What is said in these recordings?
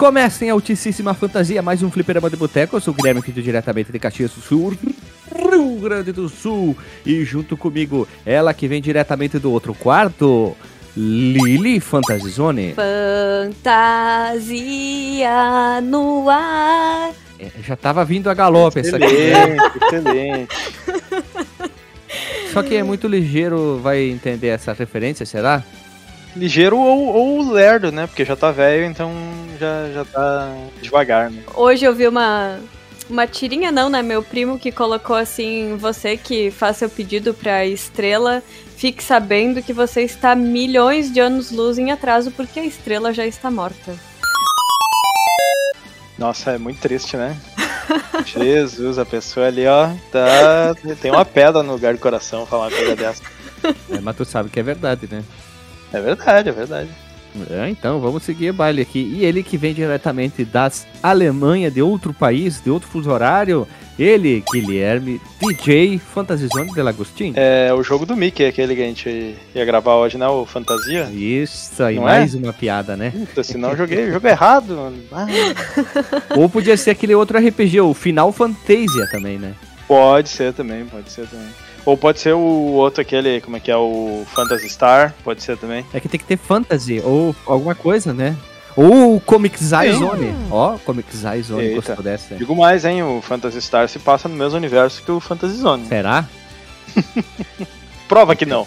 Começa em altíssima fantasia, mais um Fliperama de Boteco. Eu sou o Guilherme, aqui diretamente de Caxias do Sul, Rio Grande do Sul. E junto comigo, ela que vem diretamente do outro quarto, Lili Fantasizone. Fantasia no ar. É, já tava vindo a galope essa aqui. Excelente, excelente. Só que é muito ligeiro, vai entender essa referência, será? Ligeiro ou, ou lerdo, né? Porque já tá velho, então já, já tá devagar, né? Hoje eu vi uma, uma tirinha, não, né? Meu primo que colocou assim: você que faz seu pedido pra estrela, fique sabendo que você está milhões de anos-luz em atraso porque a estrela já está morta. Nossa, é muito triste, né? Jesus, a pessoa ali, ó, tá. Tem uma pedra no lugar do coração falar uma coisa dessa. É, mas tu sabe que é verdade, né? É verdade, é verdade. É, então, vamos seguir o baile aqui. E ele que vem diretamente das Alemanha, de outro país, de outro fuso horário, ele, Guilherme, DJ Fantasizone de Lagostin. É o jogo do Mickey, aquele que a gente ia gravar hoje, né? O Fantasia. Isso aí, Não mais uma piada, né? Puta, senão eu joguei o jogo errado. mano. Ah, Ou podia ser aquele outro RPG, o Final Fantasia também, né? pode ser também, pode ser também. Ou pode ser o outro aquele, como é que é, o Phantasy Star, pode ser também. É que tem que ter fantasy, ou alguma coisa, né? Ou o Comic Zone. Ó, Comic Zone gostou dessa. Digo mais, hein, o Phantasy Star se passa no mesmo universo que o Phantasy Zone. Será? Prova que não.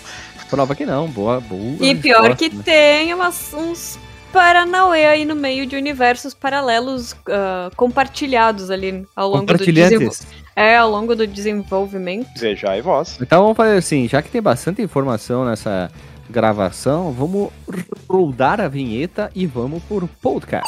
Prova que não, boa, boa. E pior que né? tem umas, uns Paranauê aí no meio de universos paralelos ah, compartilhados ali ao longo do desenvolvimento. Compartilhantes. É, ao longo do desenvolvimento. Desejar e voz. Então vamos fazer assim, já que tem bastante informação nessa gravação, vamos rodar a vinheta e vamos por podcast.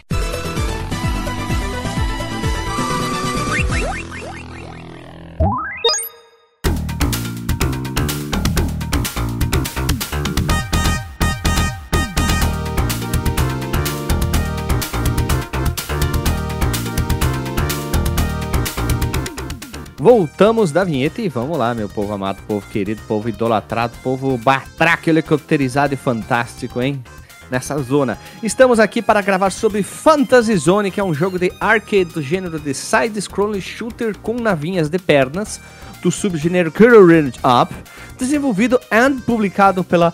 Voltamos da vinheta e vamos lá, meu povo amado, povo querido, povo idolatrado, povo batraque helicopterizado e fantástico, hein? Nessa zona. Estamos aqui para gravar sobre Fantasy Zone, que é um jogo de arcade do gênero de side-scrolling shooter com navinhas de pernas, do subgênero Current Up, desenvolvido e publicado pela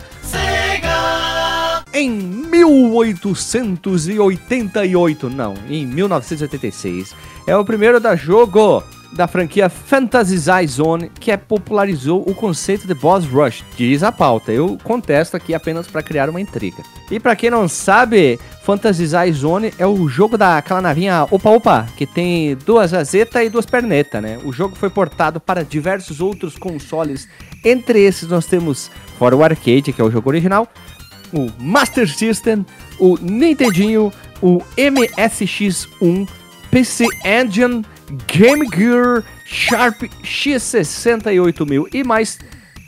em 1888, não, em 1986. É o primeiro da jogo da franquia Fantasy Zone que é, popularizou o conceito de boss rush. Diz a pauta, eu contesto aqui apenas para criar uma intriga. E para quem não sabe, Fantasy Zone é o jogo daquela navinha Opa Opa, que tem duas azetas e duas pernetas, né? O jogo foi portado para diversos outros consoles. Entre esses nós temos, fora o arcade, que é o jogo original, o Master System, o Nintendinho, o MSX1, PC Engine, Game Gear, Sharp X68000 e mais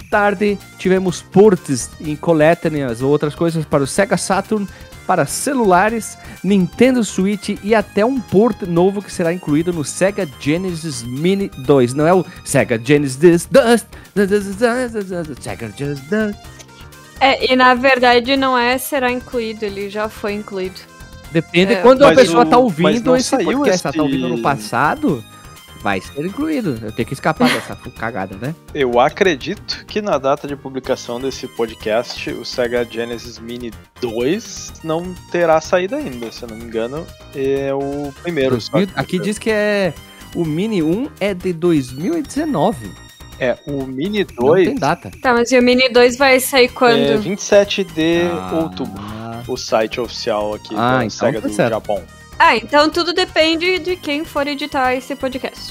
tarde tivemos ports em coletâneas ou outras coisas para o Sega Saturn, para celulares, Nintendo Switch e até um port novo que será incluído no Sega Genesis Mini 2. Não é o Sega Genesis Dust, Sega Genesis Dust. É, e na verdade não é será incluído, ele já foi incluído. Depende É, quando a pessoa o- tá ouvindo esse saiu podcast, ela tá esse- ouvindo no passado, vai ser incluído. Eu tenho que escapar dessa cagada, né? Eu acredito que na data de publicação desse podcast, o Sega Genesis Mini 2 não terá saído ainda, se eu não me engano. É o primeiro. só que- Aqui diz que é o Mini 1 é de 2019. É, o Mini Não 2 tem data. Tá, mas e o Mini 2 vai sair é quando? 27 de Ah. outubro. O site oficial aqui Ah, da então SEGA tá do certo. Japão. Ah, então tudo depende de quem for editar esse podcast.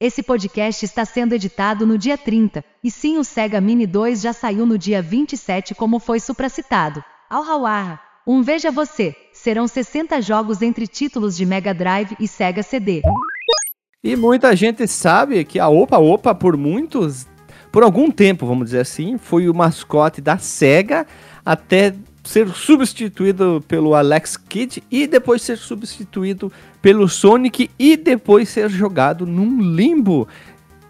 Esse podcast está sendo editado no dia 30, e sim o Sega Mini 2 já saiu no dia 27 como foi supracitado. Ao Hawaha, um Veja Você, serão 60 jogos entre títulos de Mega Drive e Sega CD. E muita gente sabe que a Opa Opa, por muitos, por algum tempo, vamos dizer assim, foi o mascote da SEGA até ser substituído pelo Alex Kidd e depois ser substituído pelo Sonic e depois ser jogado num limbo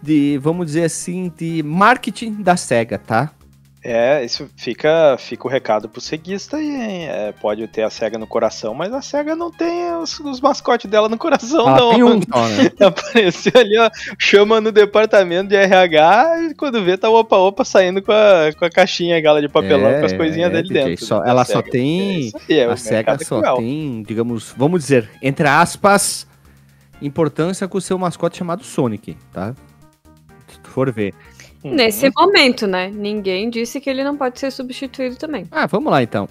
de, vamos dizer assim, de marketing da SEGA, tá? É, isso fica, fica o recado pro ceguista aí, hein? É, pode ter a SEGA no coração, mas a SEGA não tem os, os mascotes dela no coração, Ela não. tem um só, né? Apareceu ali, ó, chama no departamento de RH e quando vê tá o Opa Opa saindo com a, com a caixinha aquela de papelão É, com as coisinhas é, dele DJ, dentro. só- da ela só tem- É aí, é, a SEGA é só tem, digamos, vamos dizer, entre aspas, importância com o seu mascote chamado Sonic, tá? Se tu for ver. Uhum. Nesse momento, né? Ninguém disse que ele não pode ser substituído também. Ah, vamos lá então.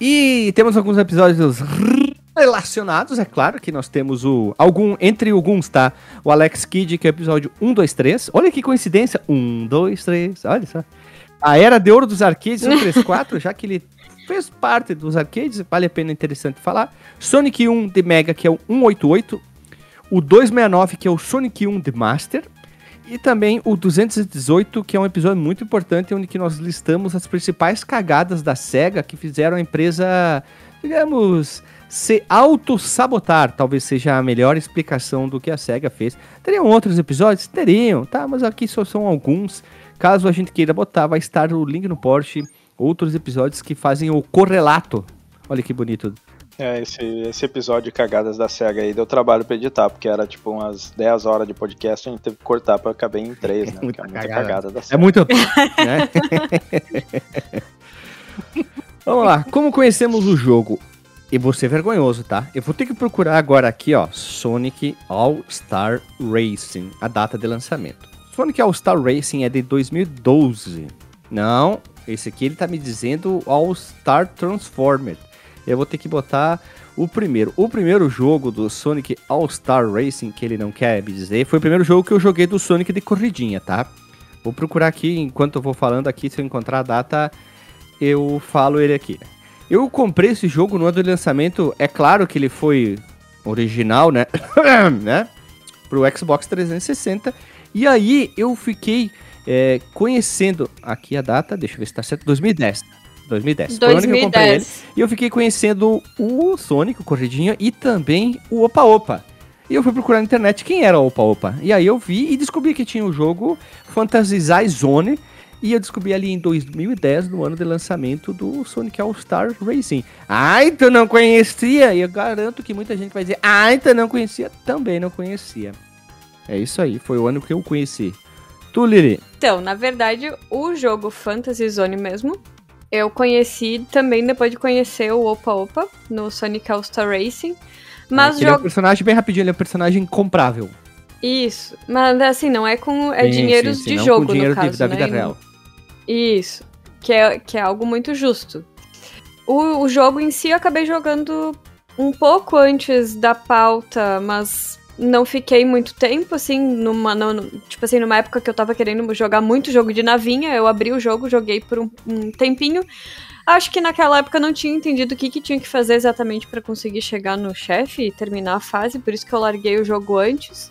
E temos alguns episódios relacionados, é claro que nós temos o algum entre alguns, tá? O Alex Kidd, que é o episódio 1, 2, 3. Olha que coincidência. 1, 2, 3. Olha só. A era de ouro dos arcades 1, 3, 4, já que ele fez parte dos arcades, vale a pena interessante falar. Sonic 1 de Mega, que é o 188. O 269, que é o Sonic 1 de Master. E também o 218, que é um episódio muito importante, onde que nós listamos as principais cagadas da SEGA que fizeram a empresa, digamos, se auto-sabotar. Talvez seja a melhor explicação do que a SEGA fez. Teriam outros episódios? Teriam, tá? Mas aqui só são alguns. Caso a gente queira botar, vai estar o link no Porsche. Outros episódios que fazem o correlato. Olha que bonito. É, esse, esse episódio de cagadas da SEGA aí deu trabalho pra editar, porque era tipo umas 10 horas de podcast, a gente teve que cortar pra caber em 3, né? Porque Muita é muita cagada. cagada da É SEGA. muito. né? Vamos lá. Como conhecemos o jogo? E vou ser vergonhoso, tá? Eu vou ter que procurar agora aqui, ó. Sonic All-Star Racing. A data de lançamento. Sonic All-Star Racing é de 2012. Não, esse aqui ele tá me dizendo All-Star Transformer. Eu vou ter que botar o primeiro. O primeiro jogo do Sonic All-Star Racing, que ele não quer me dizer, foi o primeiro jogo que eu joguei do Sonic de corridinha, tá? Vou procurar aqui, enquanto eu vou falando aqui, se eu encontrar a data, eu falo ele aqui. Eu comprei esse jogo no ano de lançamento, é claro que ele foi original, né? né? Pro Xbox 360. E aí eu fiquei é, conhecendo, aqui a data, deixa eu ver se tá certo, 2010. 2010. Foi o ano que eu comprei ele. 2010. E eu fiquei conhecendo o Sonic, o Corridinha, e também o Opa Opa. E eu fui procurar na internet quem era o Opa Opa. E aí eu vi e descobri que tinha o jogo Fantasy Zone. E eu descobri ali em 2010, no ano de lançamento do Sonic All-Star Racing. Ai, tu não conhecia? E eu garanto que muita gente vai dizer, ai, tu não conhecia? Também não conhecia. É isso aí, foi o ano que eu conheci. Tu, Liri? Então, na verdade, o jogo Fantasy Zone mesmo, eu conheci também depois de conhecer o Opa Opa no Sonic All-Star Racing. Mas ele é um jogo. personagem bem rapidinho, ele é um personagem comprável. Isso. Mas assim, não é com. É Sim, dinheiros sim, sim, de não jogo, com dinheiro no de- caso. da vida né? real. Isso. Que é, que é algo muito justo. O, o jogo em si eu acabei jogando um pouco antes da pauta, mas não fiquei muito tempo, assim, numa, no- tipo assim, numa época que eu tava querendo jogar muito jogo de navinha, eu abri o jogo, joguei por um, um tempinho. Acho que naquela época eu não tinha entendido o que, que tinha que fazer exatamente pra conseguir chegar no chefe e terminar a fase, por isso que eu larguei o jogo antes.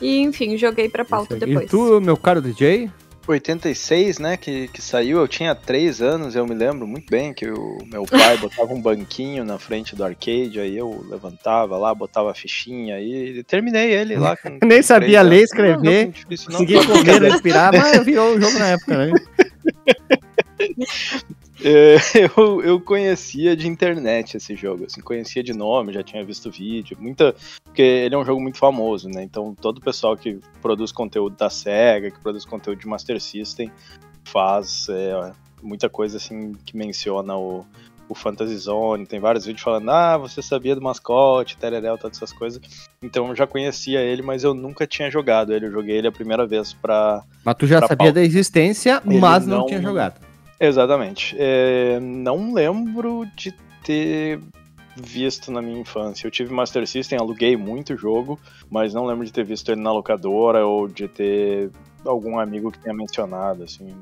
E, enfim, joguei pra pauta aí. depois. E tu, meu caro DJ? 86, né, que, que saiu, eu tinha 3 anos, eu me lembro muito bem que o meu pai botava um banquinho na frente do arcade, aí eu levantava lá, botava a fichinha e terminei ele lá. Com, Nem com sabia três ler, anos. escrever, Não, não foi difícil, não. Conseguia comer, respirar, mas virou o jogo na época, né? É, eu, eu conhecia de internet esse jogo, assim, conhecia de nome, já tinha visto vídeo, muita. Porque ele é um jogo muito famoso, né? Então todo o pessoal que produz conteúdo da SEGA, que produz conteúdo de Master System, faz é, muita coisa assim que menciona o, o Fantasy Zone, tem vários vídeos falando, ah, você sabia do mascote, tereréu, todas essas coisas. Então eu já conhecia ele, mas eu nunca tinha jogado ele. Eu joguei ele a primeira vez pra. Mas tu já Pra sabia da existência, mas não, não- tinha jogado. Exatamente. É, não lembro de ter visto na minha infância. Eu tive Master System, aluguei muito jogo, mas não lembro de ter visto ele na locadora ou de ter algum amigo que tenha mencionado, assim.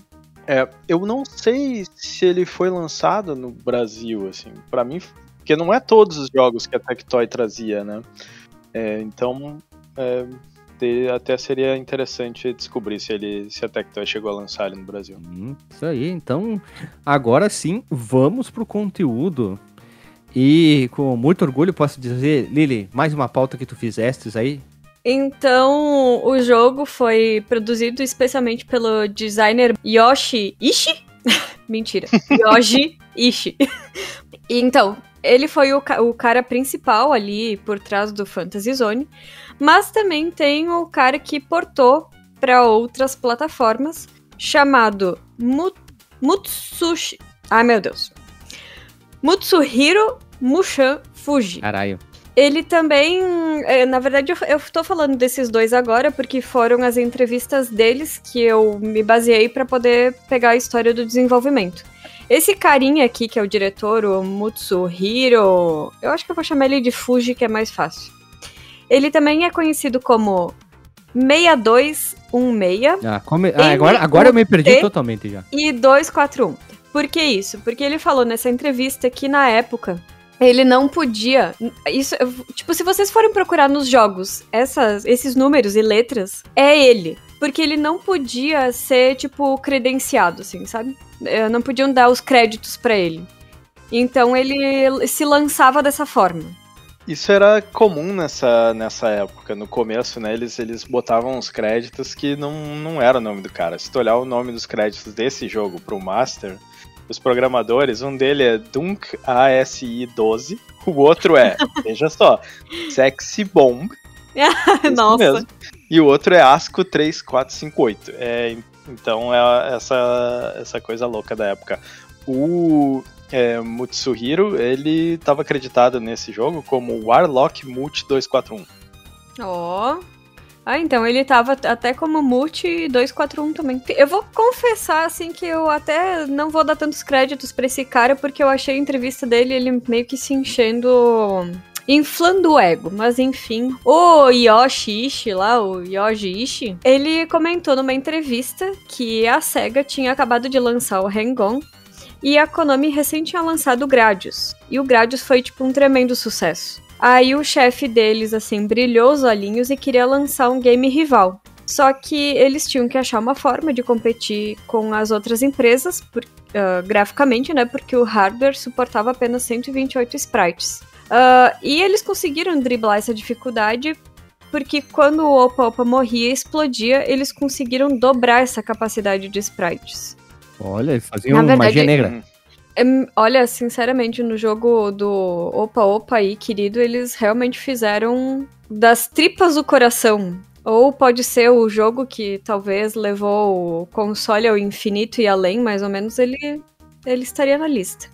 É, eu não sei se ele foi lançado no Brasil, assim. Pra mim, porque não é todos os jogos que a Tectoy trazia, né? É, então, é, te- até seria interessante descobrir se ele, se a Tectoy chegou a lançar ele no Brasil. Hum, Isso aí, então agora sim, vamos pro conteúdo. E com muito orgulho posso dizer, Lili, mais uma pauta que tu fizestes aí. Então, o jogo foi produzido especialmente pelo designer Yoshi Ishi? Mentira. Yoshi Ishi. Então, ele foi o, ca- o cara principal ali por trás do Fantasy Zone, mas também tem o cara que portou para outras plataformas, chamado Mu- Mutsushi. Ai, meu Deus. Mutsuhiro Mushan Fuji. Caralho. Ele também. é, Na verdade, eu, eu tô falando desses dois agora porque foram as entrevistas deles que eu me baseei pra poder pegar a história do desenvolvimento. Esse carinha aqui, que é o diretor, o Mutsuhiro. Eu acho que eu vou chamar ele de Fuji, que é mais fácil. Ele também é conhecido como 6216 Ah, come- ah, agora, agora eu me perdi totalmente já. e 241. Por que isso? Porque ele falou nessa entrevista que na época ele não podia. Isso, tipo, se vocês forem procurar nos jogos essas, esses números e letras, é ele. Porque ele não podia ser, tipo, credenciado, assim, sabe? Eh, Não podiam dar os créditos pra ele. Então ele se lançava dessa forma. Isso era comum nessa, nessa época. No começo, né, eles, eles botavam os créditos que não, não era o nome do cara. Se tu olhar o nome dos créditos desse jogo pro Master, os programadores, um dele é Dunk ASI 12, o outro é, veja só, Sexy Bomb. isso Nossa. mesmo, E o outro é Asco 3458. É, então é essa, essa coisa louca da época. O é, Mutsuhiro, ele estava acreditado nesse jogo como Warlock Multi 241. Ó. Ah, então ele tava até como multi 241 também. Eu vou confessar, assim, que eu até não vou dar tantos créditos pra esse cara, porque eu achei a entrevista dele, ele meio que se enchendo. Inflando o ego, mas enfim. O Yoshi Ishi lá, o Yoshi Ishi, ele comentou numa entrevista que a SEGA tinha acabado de lançar o Hang-On e a Konami recém tinha lançado o Gradius. E o Gradius foi, tipo, um tremendo sucesso. Aí o chefe deles, assim, brilhou os olhinhos e queria lançar um game rival. Só que eles tinham que achar uma forma de competir com as outras empresas, por- ah, graficamente, né? Porque o hardware suportava apenas 128 sprites. Ah, e eles conseguiram driblar essa dificuldade, porque quando o Opa Opa morria e explodia, eles conseguiram dobrar essa capacidade de sprites. Olha, eles faziam verdade, magia negra. Em- Olha, sinceramente, no jogo do Opa Opa aí, querido, eles realmente fizeram das tripas do coração. Ou pode ser o jogo que talvez levou o console ao infinito e além, mais ou menos, ele, ele estaria na lista.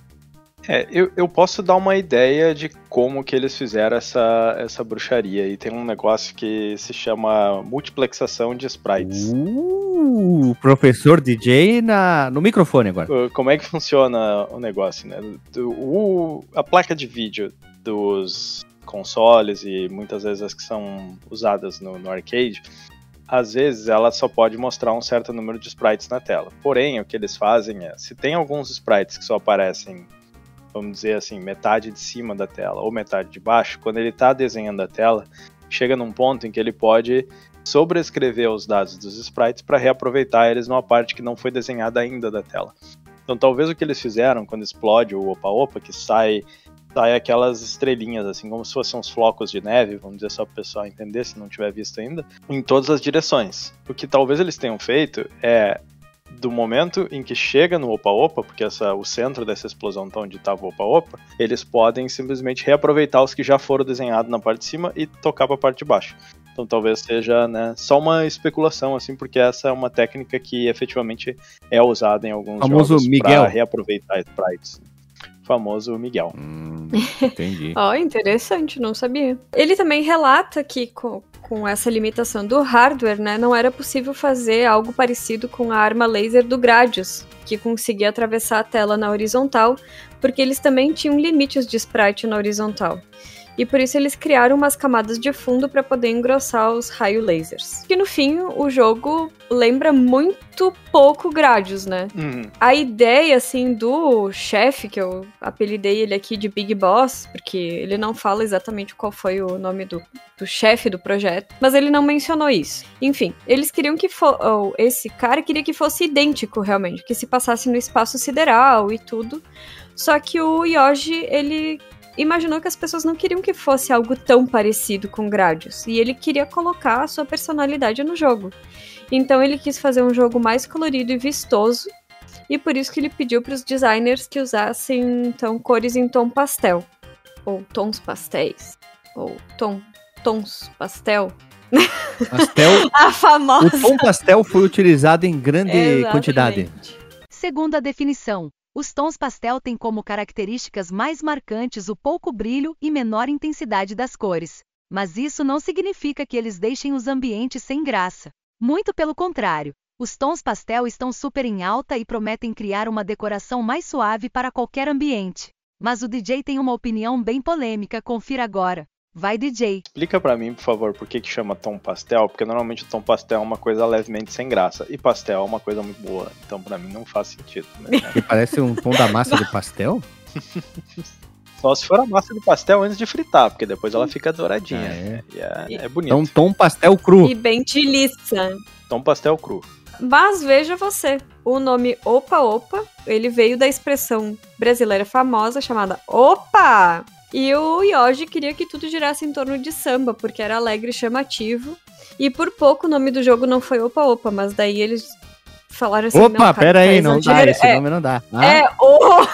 É, eu, eu posso dar uma ideia de como que eles fizeram essa, essa bruxaria. E tem um negócio que se chama multiplexação de sprites. Uh, professor DJ na, no microfone agora. Uh, Como é que funciona o negócio, né? O- a placa de vídeo dos consoles e muitas vezes as que são usadas no, no arcade, às vezes ela só pode mostrar um certo número de sprites na tela. Porém, o que eles fazem é, se tem alguns sprites que só aparecem, vamos dizer assim, metade de cima da tela ou metade de baixo, quando ele está desenhando a tela, chega num ponto em que ele pode sobrescrever os dados dos sprites para reaproveitar eles numa parte que não foi desenhada ainda da tela. Então talvez o que eles fizeram quando explode o Opa Opa, que sai, sai aquelas estrelinhas, assim, como se fossem uns flocos de neve, vamos dizer só para o pessoal entender, se não tiver visto ainda, em todas as direções. O que talvez eles tenham feito é do momento em que chega no Opa Opa, porque essa, o centro dessa explosão tá onde estava o Opa Opa, eles podem simplesmente reaproveitar os que já foram desenhados na parte de cima e tocar para a parte de baixo. Então talvez seja né, só uma especulação, assim, porque essa é uma técnica que efetivamente é usada em alguns Famoso jogos Miguel. para reaproveitar sprites. famoso Miguel. Hum, entendi. Ó, interessante, não sabia. Ele também relata que com, essa limitação do hardware, né, não era possível fazer algo parecido com a arma laser do Gradius, que conseguia atravessar a tela na horizontal, porque eles também tinham limites de sprite na horizontal e por isso eles criaram umas camadas de fundo para poder engrossar os raio lasers. Que no fim o jogo lembra muito pouco Gradius, né? Uhum. A ideia, assim, do chefe, que eu apelidei ele aqui de Big Boss, porque ele não fala exatamente qual foi o nome do, do chefe do projeto, mas ele não mencionou isso. Enfim, eles queriam que fosse. esse cara queria que fosse idêntico, realmente, que se passasse no espaço sideral e tudo. Só que o Yoji, ele imaginou que as pessoas não queriam que fosse algo tão parecido com Gradius, e ele queria colocar a sua personalidade no jogo. Então ele quis fazer um jogo mais colorido e vistoso, e por isso que ele pediu para os designers que usassem então cores em tom pastel, ou tons pastéis, ou tom, tons pastel. Pastel. a famosa. O tom pastel foi utilizado em grande Exatamente. quantidade. Segundo a definição, os tons pastel têm como características mais marcantes o pouco brilho e menor intensidade das cores. Mas isso não significa que eles deixem os ambientes sem graça. Muito pelo contrário, os tons pastel estão super em alta e prometem criar uma decoração mais suave para qualquer ambiente. Mas o DJ tem uma opinião bem polêmica, confira agora. Vai, DJ. Explica pra mim, por favor, por que que chama tom pastel? Porque normalmente o tom pastel é uma coisa levemente sem graça. E pastel é uma coisa muito boa. Então pra mim não faz sentido. Né? Parece um tom da massa de pastel. Só se for a massa de pastel antes de fritar, porque depois ela fica douradinha. Ah, é? E é, é bonito. Então, tom pastel cru. E bem de liça. Tom pastel cru. Mas veja você, o nome Opa Opa, ele veio da expressão brasileira famosa chamada Opa! E o Yoji queria que tudo girasse em torno de samba, porque era alegre e chamativo. E por pouco o nome do jogo não foi Opa Opa, mas daí eles falaram assim, Opa, não, cara, pera tá aí, não dá, esse é, nome não dá. Ah, É, o...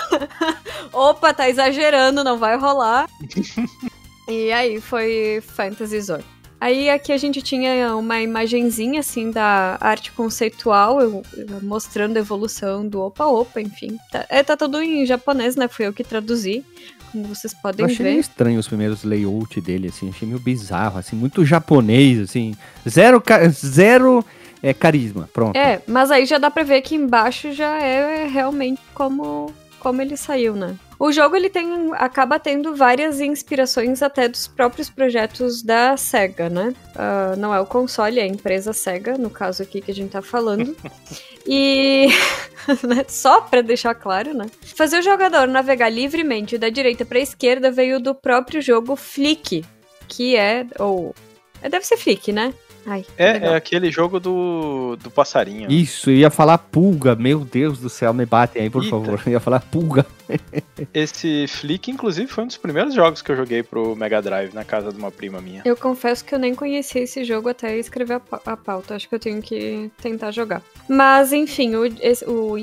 Opa, tá exagerando, não vai rolar. e aí foi Fantasy Zone. Aí aqui a gente tinha uma imagenzinha assim da arte conceitual, eu- eu mostrando a evolução do Opa Opa, enfim. Tá, é, tá tudo em japonês, né? Fui eu que traduzi, como vocês Eu podem achei meio ver. estranho os primeiros layout dele, assim, achei meio bizarro, assim, muito japonês, assim, zero, zero é, carisma, pronto. É, mas aí já dá pra ver que embaixo já é realmente como, como ele saiu, né? O jogo ele tem acaba tendo várias inspirações até dos próprios projetos da Sega, né? Ah, não é o console, é a empresa Sega, no caso aqui que a gente tá falando. e né, só pra deixar claro, né? Fazer o jogador navegar livremente da direita pra esquerda veio do próprio jogo Flick, que é ou é, deve ser Flick, né? Ai, É, é aquele jogo do, do passarinho. Isso, eu ia falar pulga, meu Deus do céu, me batem aí, por Eita. favor. Eu ia falar pulga. Esse Flick, inclusive, foi um dos primeiros jogos que eu joguei pro Mega Drive na casa de uma prima minha. Eu confesso que eu nem conhecia esse jogo até escrever a pauta. Acho que eu tenho que tentar jogar. Mas, enfim, o, esse- o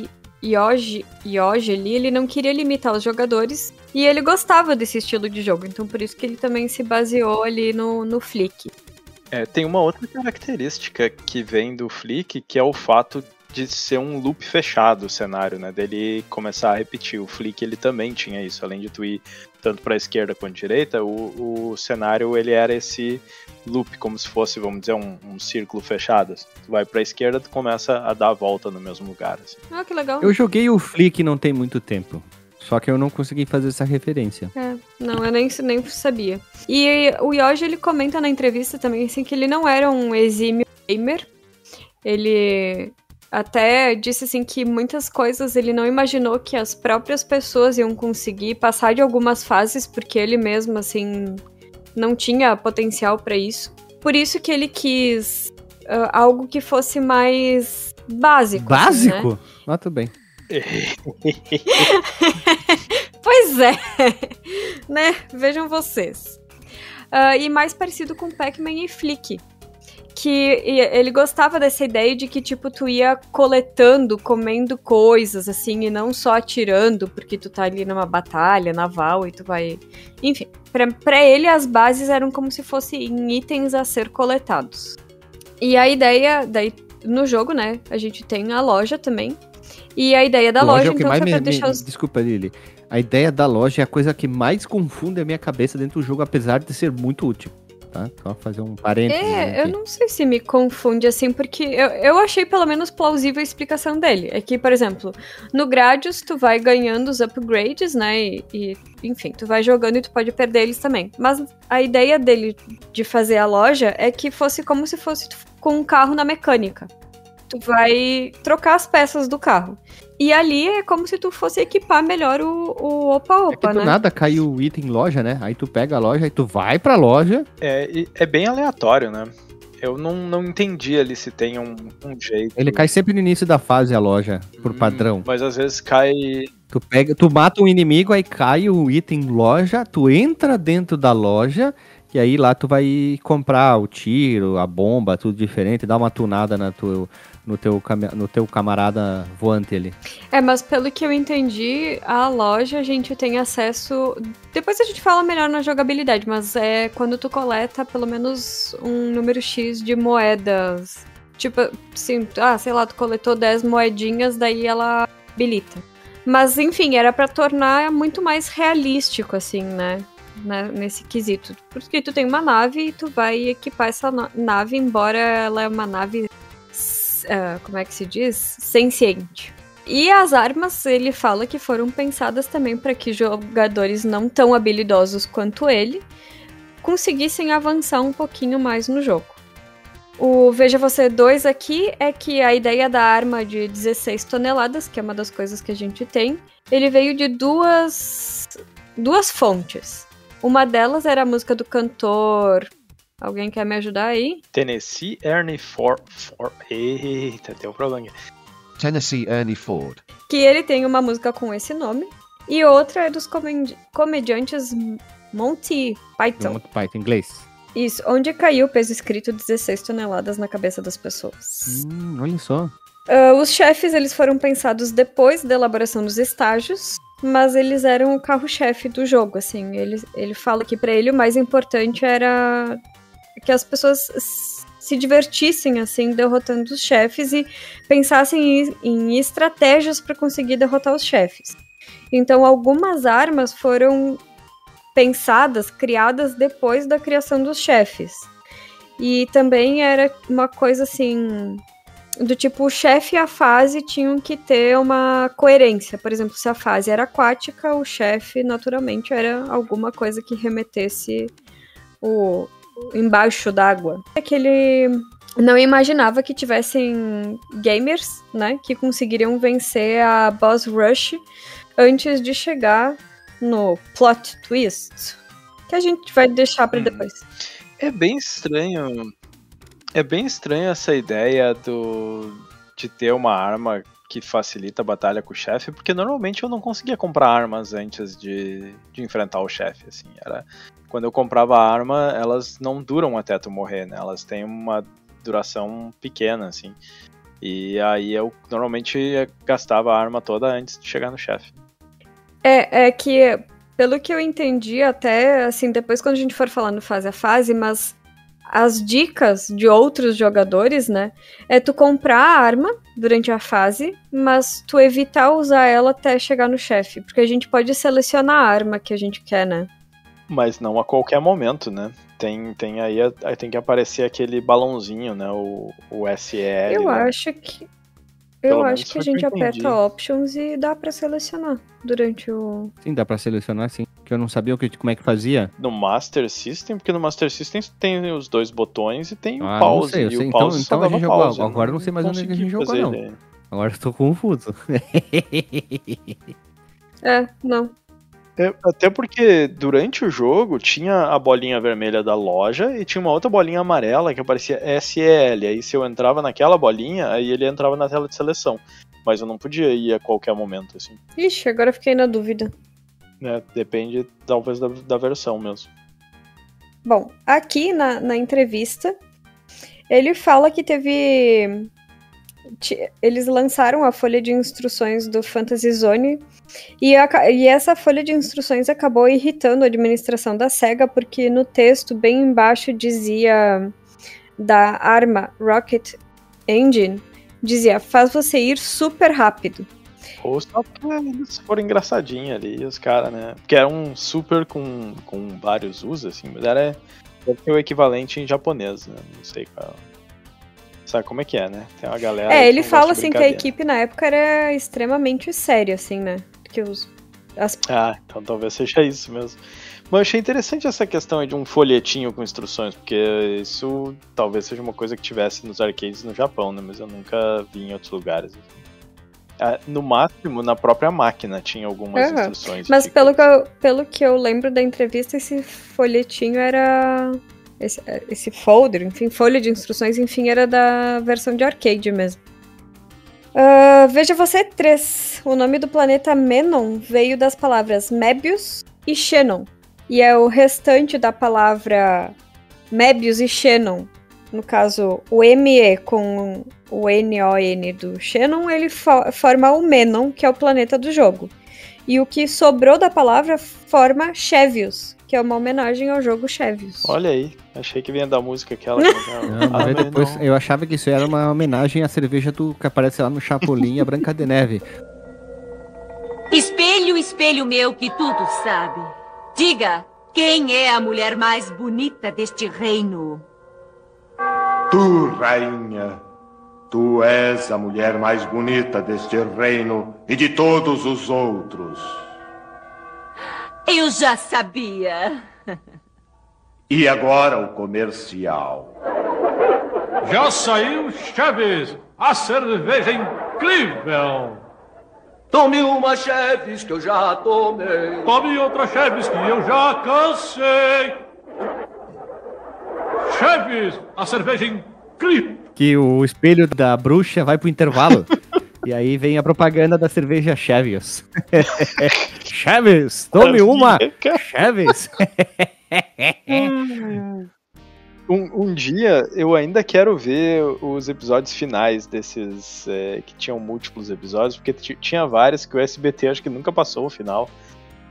Yoji, Yoji ali, ele não queria limitar os jogadores e ele gostava desse estilo de jogo. Então, por isso que ele também se baseou ali no, no Flick. É, tem uma outra característica que vem do Flick, que é o fato de ser um loop fechado o cenário, né? Dele começar a repetir. O Flick ele também tinha isso, além de tu ir tanto para a esquerda quanto direita, o, o cenário ele era esse loop, como se fosse, vamos dizer, um, um círculo fechado. Tu vai para a esquerda, tu começa a dar a volta no mesmo lugar. Assim. Ah, que legal. Eu joguei o Flick não tem muito tempo. Só que eu não consegui fazer essa referência. É, não, eu nem, nem sabia. E o Yoji, ele comenta na entrevista também, assim, que ele não era um exímio gamer. Ele até disse, assim, que muitas coisas ele não imaginou que as próprias pessoas iam conseguir passar de algumas fases, porque ele mesmo, assim, não tinha potencial pra isso. Por isso que ele quis ah, algo que fosse mais básico. assim, né? Básico? Ah, tudo bem. Pois é, né? Vejam vocês. Ah, e mais parecido com Pac-Man e Flick. Que ele gostava dessa ideia de que, tipo, tu ia coletando, comendo coisas, assim, e não só atirando, porque tu tá ali numa batalha naval e tu vai. Enfim, pra ele as bases eram como se fossem itens a ser coletados. E a ideia, daí no jogo, né, a gente tem a loja também. E a ideia da loja, loja, é o que então, mais me, deixar os. Desculpa, Lili. A ideia da loja é a coisa que mais confunde a minha cabeça dentro do jogo, apesar de ser muito útil. Tá? Só fazer um parênteses. É, eu aqui. não sei se me confunde assim, porque eu, eu achei pelo menos plausível a explicação dele. É que, por exemplo, no Gradius tu vai ganhando os upgrades, né? E, e, enfim, tu vai jogando e tu pode perder eles também. Mas a ideia dele de fazer a loja é que fosse como se fosse com um carro na mecânica. Tu vai trocar as peças do carro. E ali é como se tu fosse equipar melhor o o É que opa-opa, do né? nada caiu o item loja, né? Aí tu pega a loja, aí tu vai pra loja. É, é bem aleatório, né? Eu não, não entendi ali se tem um, um jeito. Ele cai sempre no início da fase a loja, por Hum, padrão. Mas às vezes cai. Tu pega, tu mata um inimigo, aí cai o item loja, tu entra dentro da loja, e aí lá tu vai comprar o tiro, a bomba, tudo diferente, dá uma tunada na tua, no, teu, no teu camarada voante ali. É, mas pelo que eu entendi, a loja a gente tem acesso. Depois a gente fala melhor na jogabilidade, mas é quando tu coleta pelo menos um número X de moedas. Tipo, assim, ah, sei lá, tu coletou 10 moedinhas, daí ela habilita. Mas enfim, era pra tornar muito mais realístico, assim, né? né, Nesse quesito. Porque tu tem uma nave e tu vai equipar essa na- nave, embora ela é uma nave. Ah, como é que se diz? Senciente. E as armas, ele fala que foram pensadas também para que jogadores não tão habilidosos quanto ele conseguissem avançar um pouquinho mais no jogo. O Veja Você 2 aqui é que a ideia da arma de 16 toneladas, que é uma das coisas que a gente tem, ele veio de duas, duas fontes. Uma delas era a música do cantor. Alguém quer me ajudar aí? Tennessee Ernie Ford. For... Eita, tem um problema aqui. Tennessee Ernie Ford. que ele tem uma música com esse nome. E outra é dos comedi- comediantes Monty Python. Então, Python inglês. Isso, onde caiu o peso escrito 16 toneladas na cabeça das pessoas. Hum, olha só. Ah, os chefes, eles foram pensados depois da elaboração dos estágios, mas eles eram o carro-chefe do jogo, assim. Ele, ele fala que pra ele o mais importante era que as pessoas se divertissem, assim, derrotando os chefes e pensassem em, estratégias para conseguir derrotar os chefes. Então, algumas armas foram pensadas, criadas depois da criação dos chefes. E também era uma coisa assim, do tipo, o chefe e a fase tinham que ter uma coerência. Por exemplo, se a fase era aquática, o chefe, naturalmente, era alguma coisa que remetesse o embaixo d'água. É que ele não imaginava que tivessem gamers, né, que conseguiriam vencer a Boss Rush antes de chegar no plot twist, que a gente vai deixar pra Hum. depois. É bem estranho. É bem estranho essa ideia do de ter uma arma que facilita a batalha com o chefe, porque normalmente eu não conseguia comprar armas antes de, de enfrentar o chefe, assim, era quando eu comprava a arma, elas não duram até tu morrer, né? Elas têm uma duração pequena, assim. E aí eu normalmente gastava a arma toda antes de chegar no chefe. É, é que, pelo que eu entendi, até assim, depois quando a gente for falando fase a fase, mas as dicas de outros jogadores, né? É tu comprar a arma durante a fase, mas tu evitar usar ela até chegar no chefe. Porque a gente pode selecionar a arma que a gente quer, né? Mas não a qualquer momento, né? Tem, tem aí, aí tem que aparecer aquele balãozinho, né? O, o SEL. eu né? acho que. Pelo Eu acho que a o gente aperta options e dá pra selecionar durante o. Sim, dá pra selecionar sim. Que eu não sabia o que, como é que fazia. No Master System, porque no Master System tem os dois botões e tem o Ah, não pause. sei, eu e sei. o Então- então a gente jogou. pause, Agora eu não sei mais onde é que a gente jogou, não. ele. Agora eu tô confuso. É, não. É, até porque durante o jogo tinha a bolinha vermelha da loja e tinha uma outra bolinha amarela que aparecia SEL. Aí se eu entrava naquela bolinha, aí ele entrava na tela de seleção. Mas eu não podia ir a qualquer momento, assim. Ixi, agora eu fiquei na dúvida. né? Depende, talvez, da, da versão mesmo. Bom, aqui na, na entrevista, ele fala que teve. Eles lançaram a folha de instruções do Fantasy Zone e, aca- e essa folha de instruções acabou irritando a administração da SEGA, porque no texto, bem embaixo, dizia da arma Rocket Engine dizia: faz você ir super rápido. Ou só eles foram engraçadinhos ali, os caras, né? Porque era um super com, com vários usos, assim, mas era o equivalente em japonês, né? Não sei qual. Sabe como é que é, né? Tem uma galera. É, ele fala assim que a equipe na época era extremamente séria, assim, né? Que os. As... Ah, então talvez seja isso mesmo. Mas eu achei interessante essa questão de um folhetinho com instruções, porque isso talvez seja uma coisa que tivesse nos arcades no Japão, né? Mas eu nunca vi em outros lugares. Ah, no máximo, na própria máquina tinha algumas Aham. instruções. Mas pelo que, eu, pelo que eu lembro da entrevista, esse folhetinho era. Esse, esse folder, enfim, folha de instruções, enfim, era da versão de arcade mesmo. Ah, veja você 3. O nome do planeta Menon veio das palavras Mebius e Xenon. E é o restante da palavra Mebius e Xenon. No caso, o ME com o NON do Xenon, ele fo- forma o Menon, que é o planeta do jogo. E o que sobrou da palavra forma Chevios, que é uma homenagem ao jogo Chevios. Olha aí, achei que vinha da música aquela. que- Não, mas Ah, depois não. eu achava que isso era uma homenagem à cerveja do que aparece lá no Chapolin a Branca de Neve. Espelho, espelho meu que tudo sabe. Diga, quem é a mulher mais bonita deste reino? Tu, rainha, tu és a mulher mais bonita deste reino e de todos os outros. Eu já sabia. E agora o comercial. Já saiu Chaves, a cerveja incrível. Tome uma Cheves que eu já tomei. Tome outra Chaves que eu já cansei. Chaves, a cerveja incrível. Que o espelho da bruxa vai pro intervalo. e aí vem a propaganda da cerveja Chaves. Chaves, tome uma Chaves. Um, um dia eu ainda quero ver os episódios finais desses é, que tinham múltiplos episódios, porque ti- tinha vários que o SBT acho que nunca passou o final.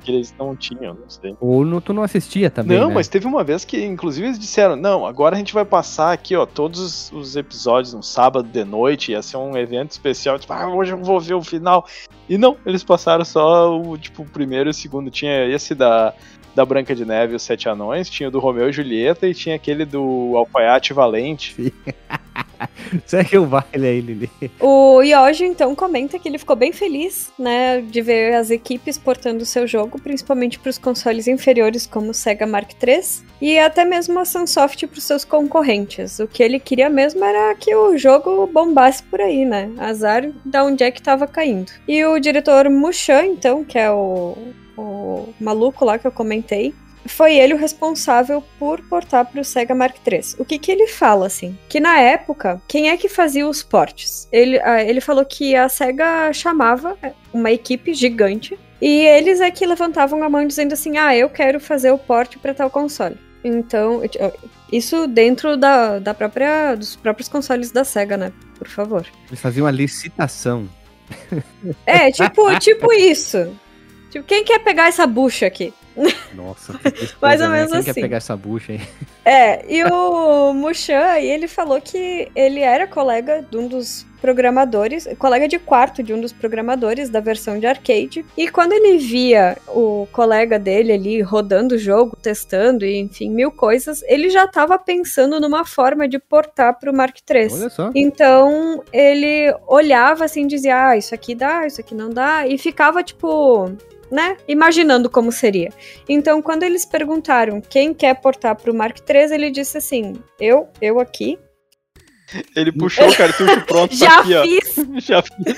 Que eles não tinham, não sei. Ou no, tu não assistia também, não, né? mas teve uma vez que, inclusive, eles disseram: não, agora a gente vai passar aqui, ó, todos os, os episódios no sábado de noite, ia ser um evento especial, tipo, ah, hoje eu vou ver o final. E não, eles passaram só o, tipo, o primeiro e o segundo. Tinha esse da, da Branca de Neve e os Sete Anões, tinha o do Romeu e Julieta e tinha aquele do Alfaiate Valente. Segue o baile aí, Lili. O Yoji, então, comenta que ele ficou bem feliz, né, de ver as equipes portando o seu jogo, principalmente para os consoles inferiores como o Sega Mark III, e até mesmo a Sunsoft para os seus concorrentes. O que ele queria mesmo era que o jogo bombasse por aí, né? Azar da onde é que estava caindo. E o diretor Mushan, então, que é o, o maluco lá que eu comentei, foi ele o responsável por portar para o Sega Mark III. O que que ele fala, assim? Que na época, quem é que fazia os portes? Ele, ah, ele falou que a Sega chamava uma equipe gigante e eles é que levantavam a mão dizendo assim, ah, eu quero fazer o porte para tal console. Então, isso dentro da, da própria, dos próprios consoles da Sega, né? Por favor. Eles faziam uma licitação. É, tipo, tipo isso. Tipo, quem quer pegar essa bucha aqui? Nossa, tristeza, Mais ou né? menos Quem assim. quer pegar essa bucha aí? É, e o Mushan aí, ele falou que ele era colega de um dos programadores, colega de quarto de um dos programadores da versão de arcade, e quando ele via o colega dele ali rodando o jogo, testando e enfim, mil coisas, ele já estava pensando numa forma de portar para o Mark III. Olha só. Então ele olhava assim, dizia, ah, isso aqui dá, isso aqui não dá, e ficava tipo, né, imaginando como seria. Então quando eles perguntaram quem quer portar pro Mark III, ele disse assim, eu, eu aqui, Ele puxou o cartucho pronto tá já aqui, ó. fiz. Já fiz.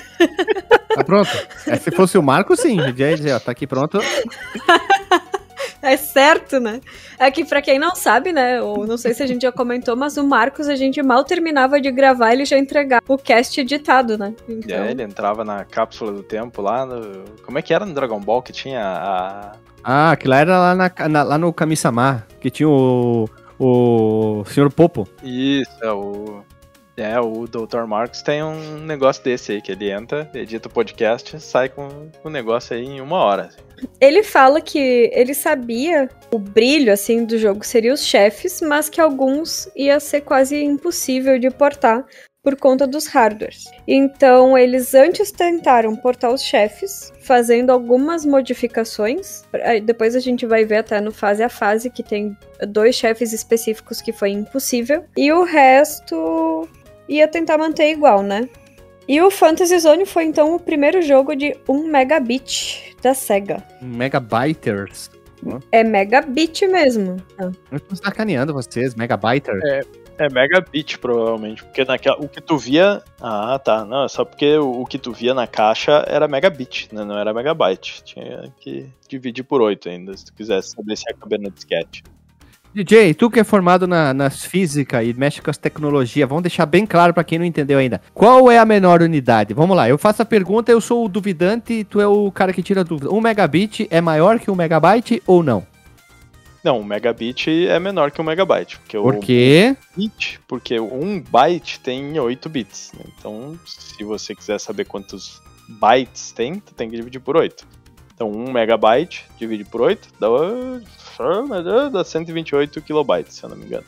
Tá pronto? É, se fosse o Marco, sim. Dizer, ó, tá aqui pronto. É certo, né? É que pra quem não sabe, né, ou não sei se a gente já comentou, mas o Marcos a gente mal terminava de gravar, ele já entregava o cast editado, né? Então, É, ele entrava na cápsula do tempo lá no. Como é que era no Dragon Ball que tinha a. Ah, aquilo lá era lá, na, na- lá no Kami-sama, que tinha o, o Sr. Popo. Isso, é o. É, o Dr. Marx tem um negócio desse aí, que ele entra, edita o podcast, sai com o negócio aí em uma hora. Ele fala que ele sabia o brilho assim do jogo seria os chefes, mas que alguns ia ser quase impossível de portar por conta dos hardwares. Então, eles antes tentaram portar os chefes, fazendo algumas modificações. Depois a gente vai ver até no fase a fase que tem dois chefes específicos que foi impossível. E o resto ia tentar manter igual, né? E o Fantasy Zone foi então o primeiro jogo de 1 megabit da SEGA. Megabyters. É megabit mesmo. Ah. Eu tô sacaneando vocês, Megabyter. É, é megabit, provavelmente. Porque naquela, o que tu via. Ah, tá. Não, é só porque o, o que tu via na caixa era megabit, né? Não era megabyte. Tinha que dividir por 8 ainda, se tu quisesse saber se ia caber no disquete. DJ, tu que é formado na, nas física e mexe com as tecnologias, vamos deixar bem claro pra quem não entendeu ainda. Qual é a menor unidade? Vamos lá, eu faço a pergunta, eu sou o duvidante e tu é o cara que tira a dúvida. Um megabit é maior que um megabyte ou não? Não, um megabit é menor que um megabyte. Porque Por o quê? bit, porque um byte tem 8 bits. né? Então, se você quiser saber quantos bytes tem, tu tem que dividir por 8. Então, 1 megabyte divide por 8 dá, dá 128 kilobytes, se eu não me engano.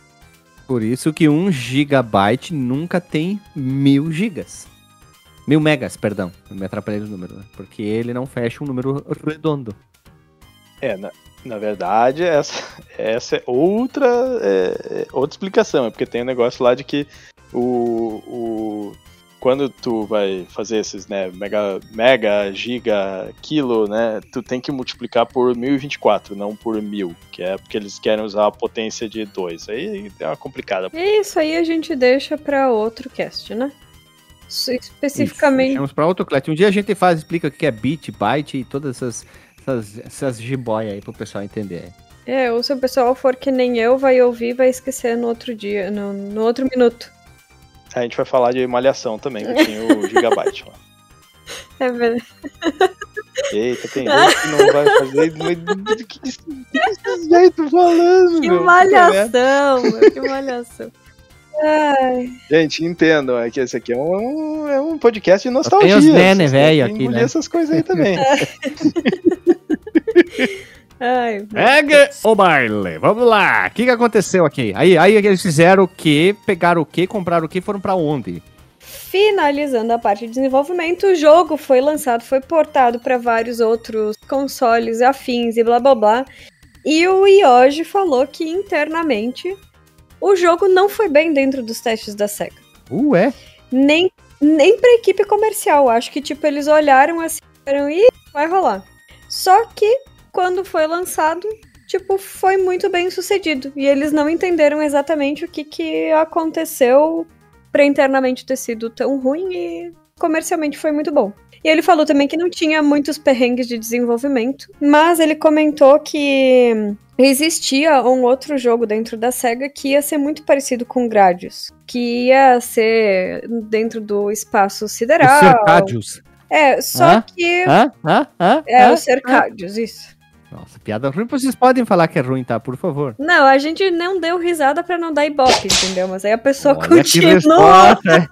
Por isso que um gigabyte nunca tem mil gigas. Mil megas, perdão. Eu me atrapalhei no número, né? Porque ele não fecha um número redondo. É, na, na verdade, essa, essa é outra, é, é outra explicação. É porque tem um negócio lá de que o, o quando tu vai fazer esses, né, mega, mega, giga, quilo, né, tu tem que multiplicar por 1024, não por 1000, que é porque eles querem usar a potência de 2. Aí é uma complicada. Isso aí a gente deixa pra outro cast, né? Isso, Especificamente. Vamos pra outro classe. Um dia a gente faz, explica o que é bit, byte e todas essas, essas, essas jiboia aí pro pessoal entender. É, ou se o pessoal for que nem eu, vai ouvir e vai esquecer no outro dia, no, no outro minuto. A gente vai falar de malhação também, que tem o gigabyte lá. É verdade. Eita, tem gente que não vai fazer. Mas que desse jeito falando, Que meu? malhação, meu, que malhação. Ai, Gente, entendam, é que esse aqui é um, é um podcast de Tem nostalgia. os nene velho que aqui, né? essas coisas aí também. ai. Pega o baile, vamos lá. O que, que aconteceu aqui? Aí, aí eles fizeram o quê? Pegaram o quê? Compraram o quê? Foram pra onde? Finalizando a parte de desenvolvimento, o jogo foi lançado, foi portado para vários outros consoles afins e blá blá blá. E o Yoji falou que internamente o jogo não foi bem dentro dos testes da SEGA. Uh, é? Nem, nem pra equipe comercial. Acho que, tipo, eles olharam assim e vai rolar. Só que, quando foi lançado, tipo, foi muito bem sucedido. E eles não entenderam exatamente o que, que aconteceu pra internamente ter sido tão ruim e comercialmente foi muito bom. E ele falou também que não tinha muitos perrengues de desenvolvimento, mas ele comentou que existia um outro jogo dentro da SEGA que ia ser muito parecido com Gradius, que ia ser dentro do espaço Os sideral. cercádios. É, só Hã? que? Hã? Hã? é os cercádios, isso. Nossa, piada ruim. Vocês podem falar que é ruim, tá? Por favor. Não, a gente não deu risada pra não dar ibope, entendeu? Mas aí a pessoa Olha que continua.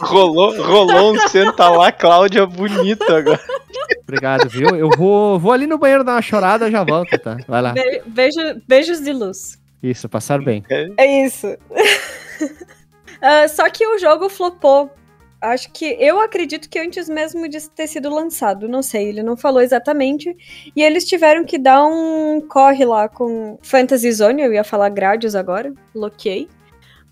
rolou, rolou um senta lá, Cláudia, bonito agora. Obrigado, viu? Eu vou, vou ali no banheiro dar uma chorada, já volto, tá? Vai lá. Be- beijo- beijos de luz. Isso, passar bem. É isso. Ah, só que o jogo flopou. Acho que eu acredito que antes mesmo de ter sido lançado. Não sei, ele não falou exatamente. E eles tiveram que dar um corre lá com Fantasy Zone. Eu ia falar Gradius agora, bloqueei.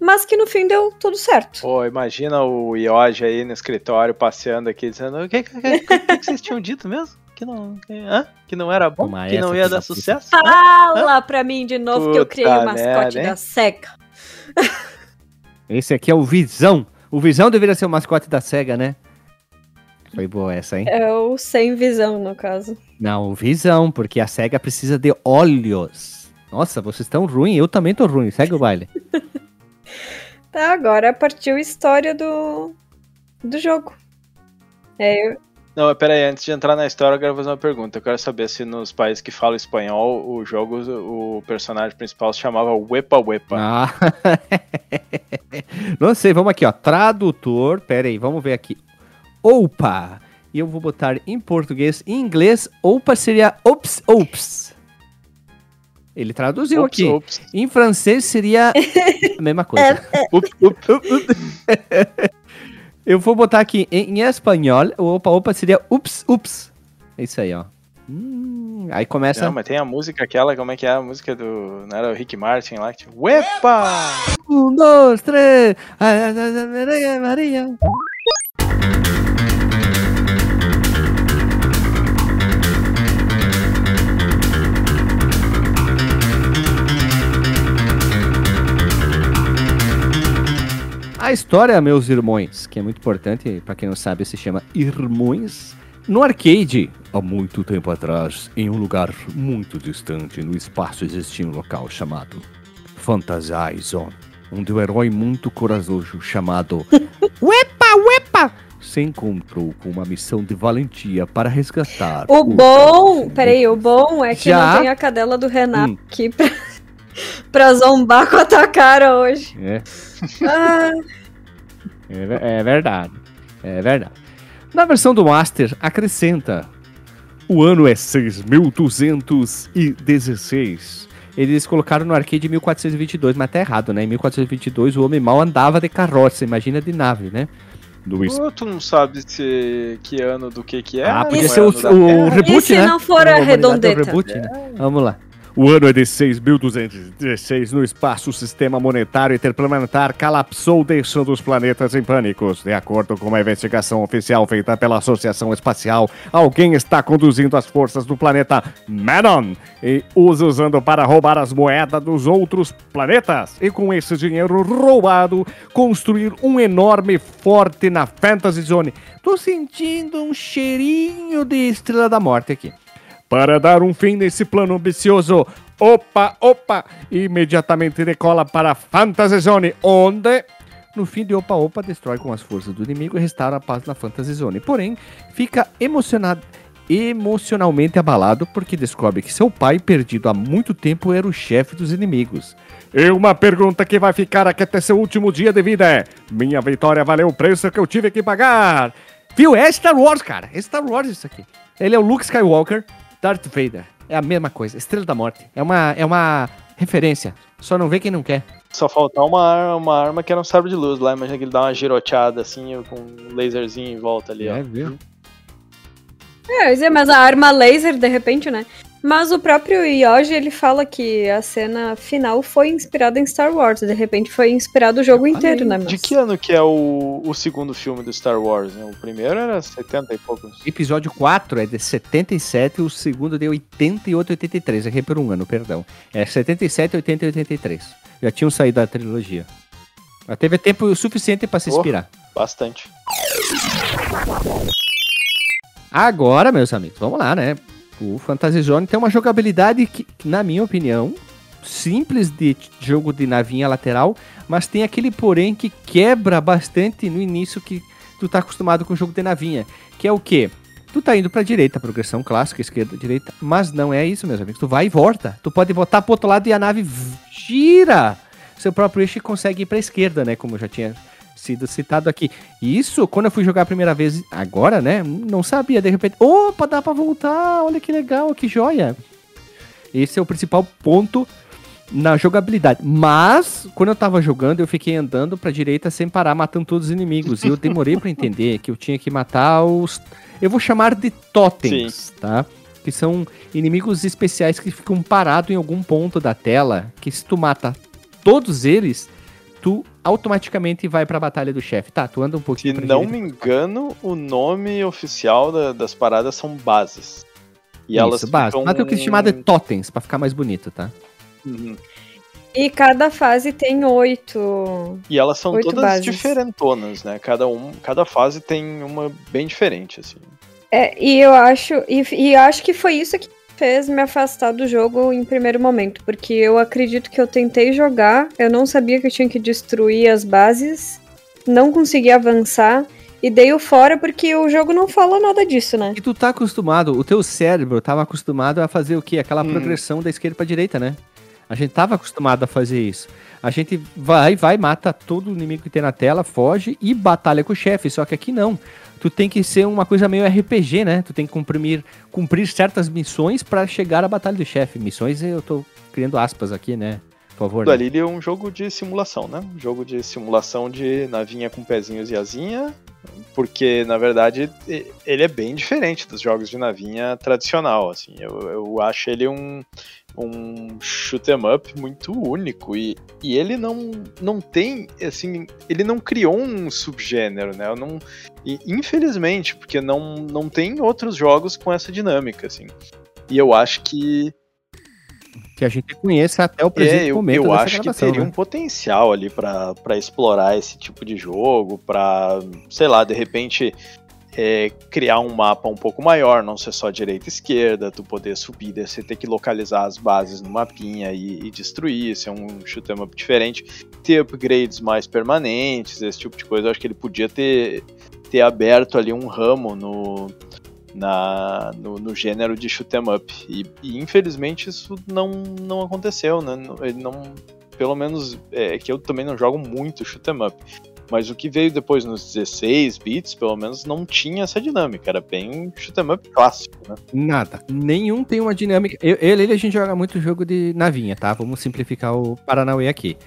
Mas que no fim deu tudo certo. Pô, imagina o Yoji aí no escritório passeando aqui dizendo: o que, que, que, que, que vocês tinham dito mesmo? Que não, que, hã? que não era bom? Que não ia dar da puta. sucesso? Fala pra mim de novo que eu Puta criei o mascote merda, da SEGA. Esse aqui é o Visão. O Visão deveria ser o mascote da SEGA, né? Foi boa essa, hein? É o sem visão, no caso. Não, o Visão, porque a SEGA precisa de olhos. Nossa, vocês estão ruins, eu também tô ruim. Segue o baile. Tá, agora partiu a história do, do jogo. É, eu- Não, mas pera aí, antes de entrar na história, eu quero fazer uma pergunta. Eu quero saber se nos países que falam espanhol, o jogo, o personagem principal se chamava Wepa Wepa. Ah. Não sei, vamos aqui, ó. Tradutor, pera aí, vamos ver aqui. Opa! E eu vou botar em português. Em inglês, opa seria ops, ops. Ele traduziu Ups, aqui. ups. Em francês seria a mesma coisa. Ups, ups. Eu vou botar aqui em, em espanhol, o opa opa seria ups ups. É isso aí, ó. Hum, aí começa. Não, mas tem a música aquela, como é que é a música do. Não era o Rick Martin lá? Que Uepa! Um, dois, três. Ai, ai, ai, Maria, A história, meus irmãos, que é muito importante, pra quem não sabe, se chama Irmãos. No arcade, há muito tempo atrás, em um lugar muito distante no espaço, existia um local chamado Fantasy Zone, onde o herói muito corajoso chamado Uepa Uepa se encontrou com uma missão de valentia para resgatar O bom. Peraí, o bom é que Já? não tem a cadela do Renato Hum. aqui pra, pra zombar com a tua cara hoje. É, Ah, é, é verdade. É verdade. Na versão do Master, acrescenta. O ano é 6216. Eles colocaram no arcade 1422, mas tá errado, né? Em 1422 o homem mal andava de carroça, imagina de nave, né? Do Pô, tu não sabe se que ano do que que é? Ah, não podia é ser o, ano da o Terra? reboot, E se né? não for a é o redondeta? reboot, né? Vamos lá. O ano é de 6.216 no espaço, o sistema monetário interplanetar colapsou, deixando os planetas em pânicos. De acordo com uma investigação oficial feita pela Associação Espacial, alguém está conduzindo as forças do planeta Menon e os usando para roubar as moedas dos outros planetas. E com esse dinheiro roubado, construir um enorme forte na Fantasy Zone. Tô sentindo um cheirinho de Estrela da Morte aqui. Para dar um fim nesse plano ambicioso, opa, opa, imediatamente decola para Fantasy Zone, onde, no fim de Opa Opa, destrói com as forças do inimigo e restaura a paz na Fantasy Zone. Porém, fica emocionado, emocionalmente abalado porque descobre que seu pai, perdido há muito tempo, era o chefe dos inimigos. E uma pergunta que vai ficar aqui até seu último dia de vida é: Minha vitória valeu o preço que eu tive que pagar? Viu? É Star Wars, cara. É Star Wars isso aqui. Ele é o Luke Skywalker, Darth Vader. É a mesma coisa. Estrela da Morte. É uma, é uma referência. Só não vê quem não quer. Só faltar uma arma, uma arma que era um sabre de luz lá. Imagina que ele dá uma giroteada assim, com um laserzinho em volta ali, ó. É, viu? É, mas a arma laser, de repente, né? Mas o próprio Yoji, ele fala que a cena final foi inspirada em Star Wars. De repente foi inspirado o jogo inteiro, né? Mas... De que ano que é o, o segundo filme do Star Wars? né? O primeiro era 70 e poucos. Episódio 4 é de 77, o segundo de 88 e 83. Errei por um ano, perdão. É 77, 80 e 83. Já tinham saído da trilogia. Mas teve tempo suficiente para se Oh. inspirar. Bastante. Agora, meus amigos, vamos lá, né? O Fantasy Zone tem uma jogabilidade que, na minha opinião, simples de jogo de navinha lateral, mas tem aquele porém que quebra bastante no início que tu tá acostumado com o jogo de navinha, que é o quê? Tu tá indo pra direita, progressão clássica, esquerda, direita, mas não é isso, meus amigos. Tu vai e volta. Tu pode botar pro outro lado e a nave gira. Seu próprio eixo e consegue ir pra esquerda, né? Como eu já tinha sido citado aqui. E isso, quando eu fui jogar a primeira vez, agora, né? Não sabia, de repente, opa, dá pra voltar, olha que legal, que joia. Esse é o principal ponto na jogabilidade. Mas, quando eu tava jogando, eu fiquei andando pra direita sem parar, matando todos os inimigos. E eu demorei pra entender que eu tinha que matar os. Eu vou chamar de totens, tá? Que são inimigos especiais que ficam parados em algum ponto da tela. Que se tu mata todos eles, tu automaticamente vai pra batalha do chefe. Tá, tu anda um Se pouquinho pra não direita. me engano, o nome oficial da- das paradas são bases. E Isso, elas base. ficam... Mas eu quis chamar de totens, pra ficar mais bonito, tá? Uhum. E cada fase tem oito. E elas são todas bases. diferentonas, né? Cada, um, cada fase tem uma bem diferente, assim. É, e eu acho. E, e eu acho que foi isso que fez me afastar do jogo em primeiro momento. Porque eu acredito que eu tentei jogar, eu não sabia que eu tinha que destruir as bases, não consegui avançar. E dei o fora porque o jogo não fala nada disso, né? E tu tá acostumado, o teu cérebro tava acostumado a fazer o quê? Aquela Hum. progressão da esquerda pra direita, né? A gente tava acostumado a fazer isso. A gente vai, vai, mata todo o inimigo que tem na tela, foge e batalha com o chefe. Só que aqui não. Tu tem que ser uma coisa meio RPG, né? Tu tem que cumprir, cumprir certas missões para chegar à batalha do chefe. Missões, eu tô criando aspas aqui, né? Por favor. Né? Dalili é um jogo de simulação, né? Um jogo de simulação de navinha com pezinhos e asinha, porque na verdade ele é bem diferente dos jogos de navinha tradicional, assim. Eu, eu acho ele um um shoot 'em up muito único. E, e ele não não tem assim ele não criou um subgênero né? Eu não e, infelizmente porque não não tem outros jogos com essa dinâmica assim. E eu acho que Que a gente conheça até o presente é, eu, momento eu acho que teria né? um potencial ali pra explorar esse tipo de jogo, pra, sei lá, de repente é, criar um mapa um pouco maior, não ser só direita e esquerda, tu poder subir, descer, ter que localizar as bases no mapinha e, e destruir, ser um shoot 'em up diferente, ter upgrades mais permanentes, esse tipo de coisa. Eu acho que ele podia ter, ter aberto ali um ramo no, na, no, no gênero de shoot 'em up. E, e, infelizmente isso não, não aconteceu, né? Ele não. Pelo menos é que eu também não jogo muito shoot 'em up. Mas o que veio depois nos 16 bits, pelo menos, não tinha essa dinâmica. Era bem shoot 'em up clássico, né? Nada. Nenhum tem uma dinâmica. Eu, ele, ele a gente joga muito jogo de navinha, tá? Vamos simplificar o Paranauê aqui.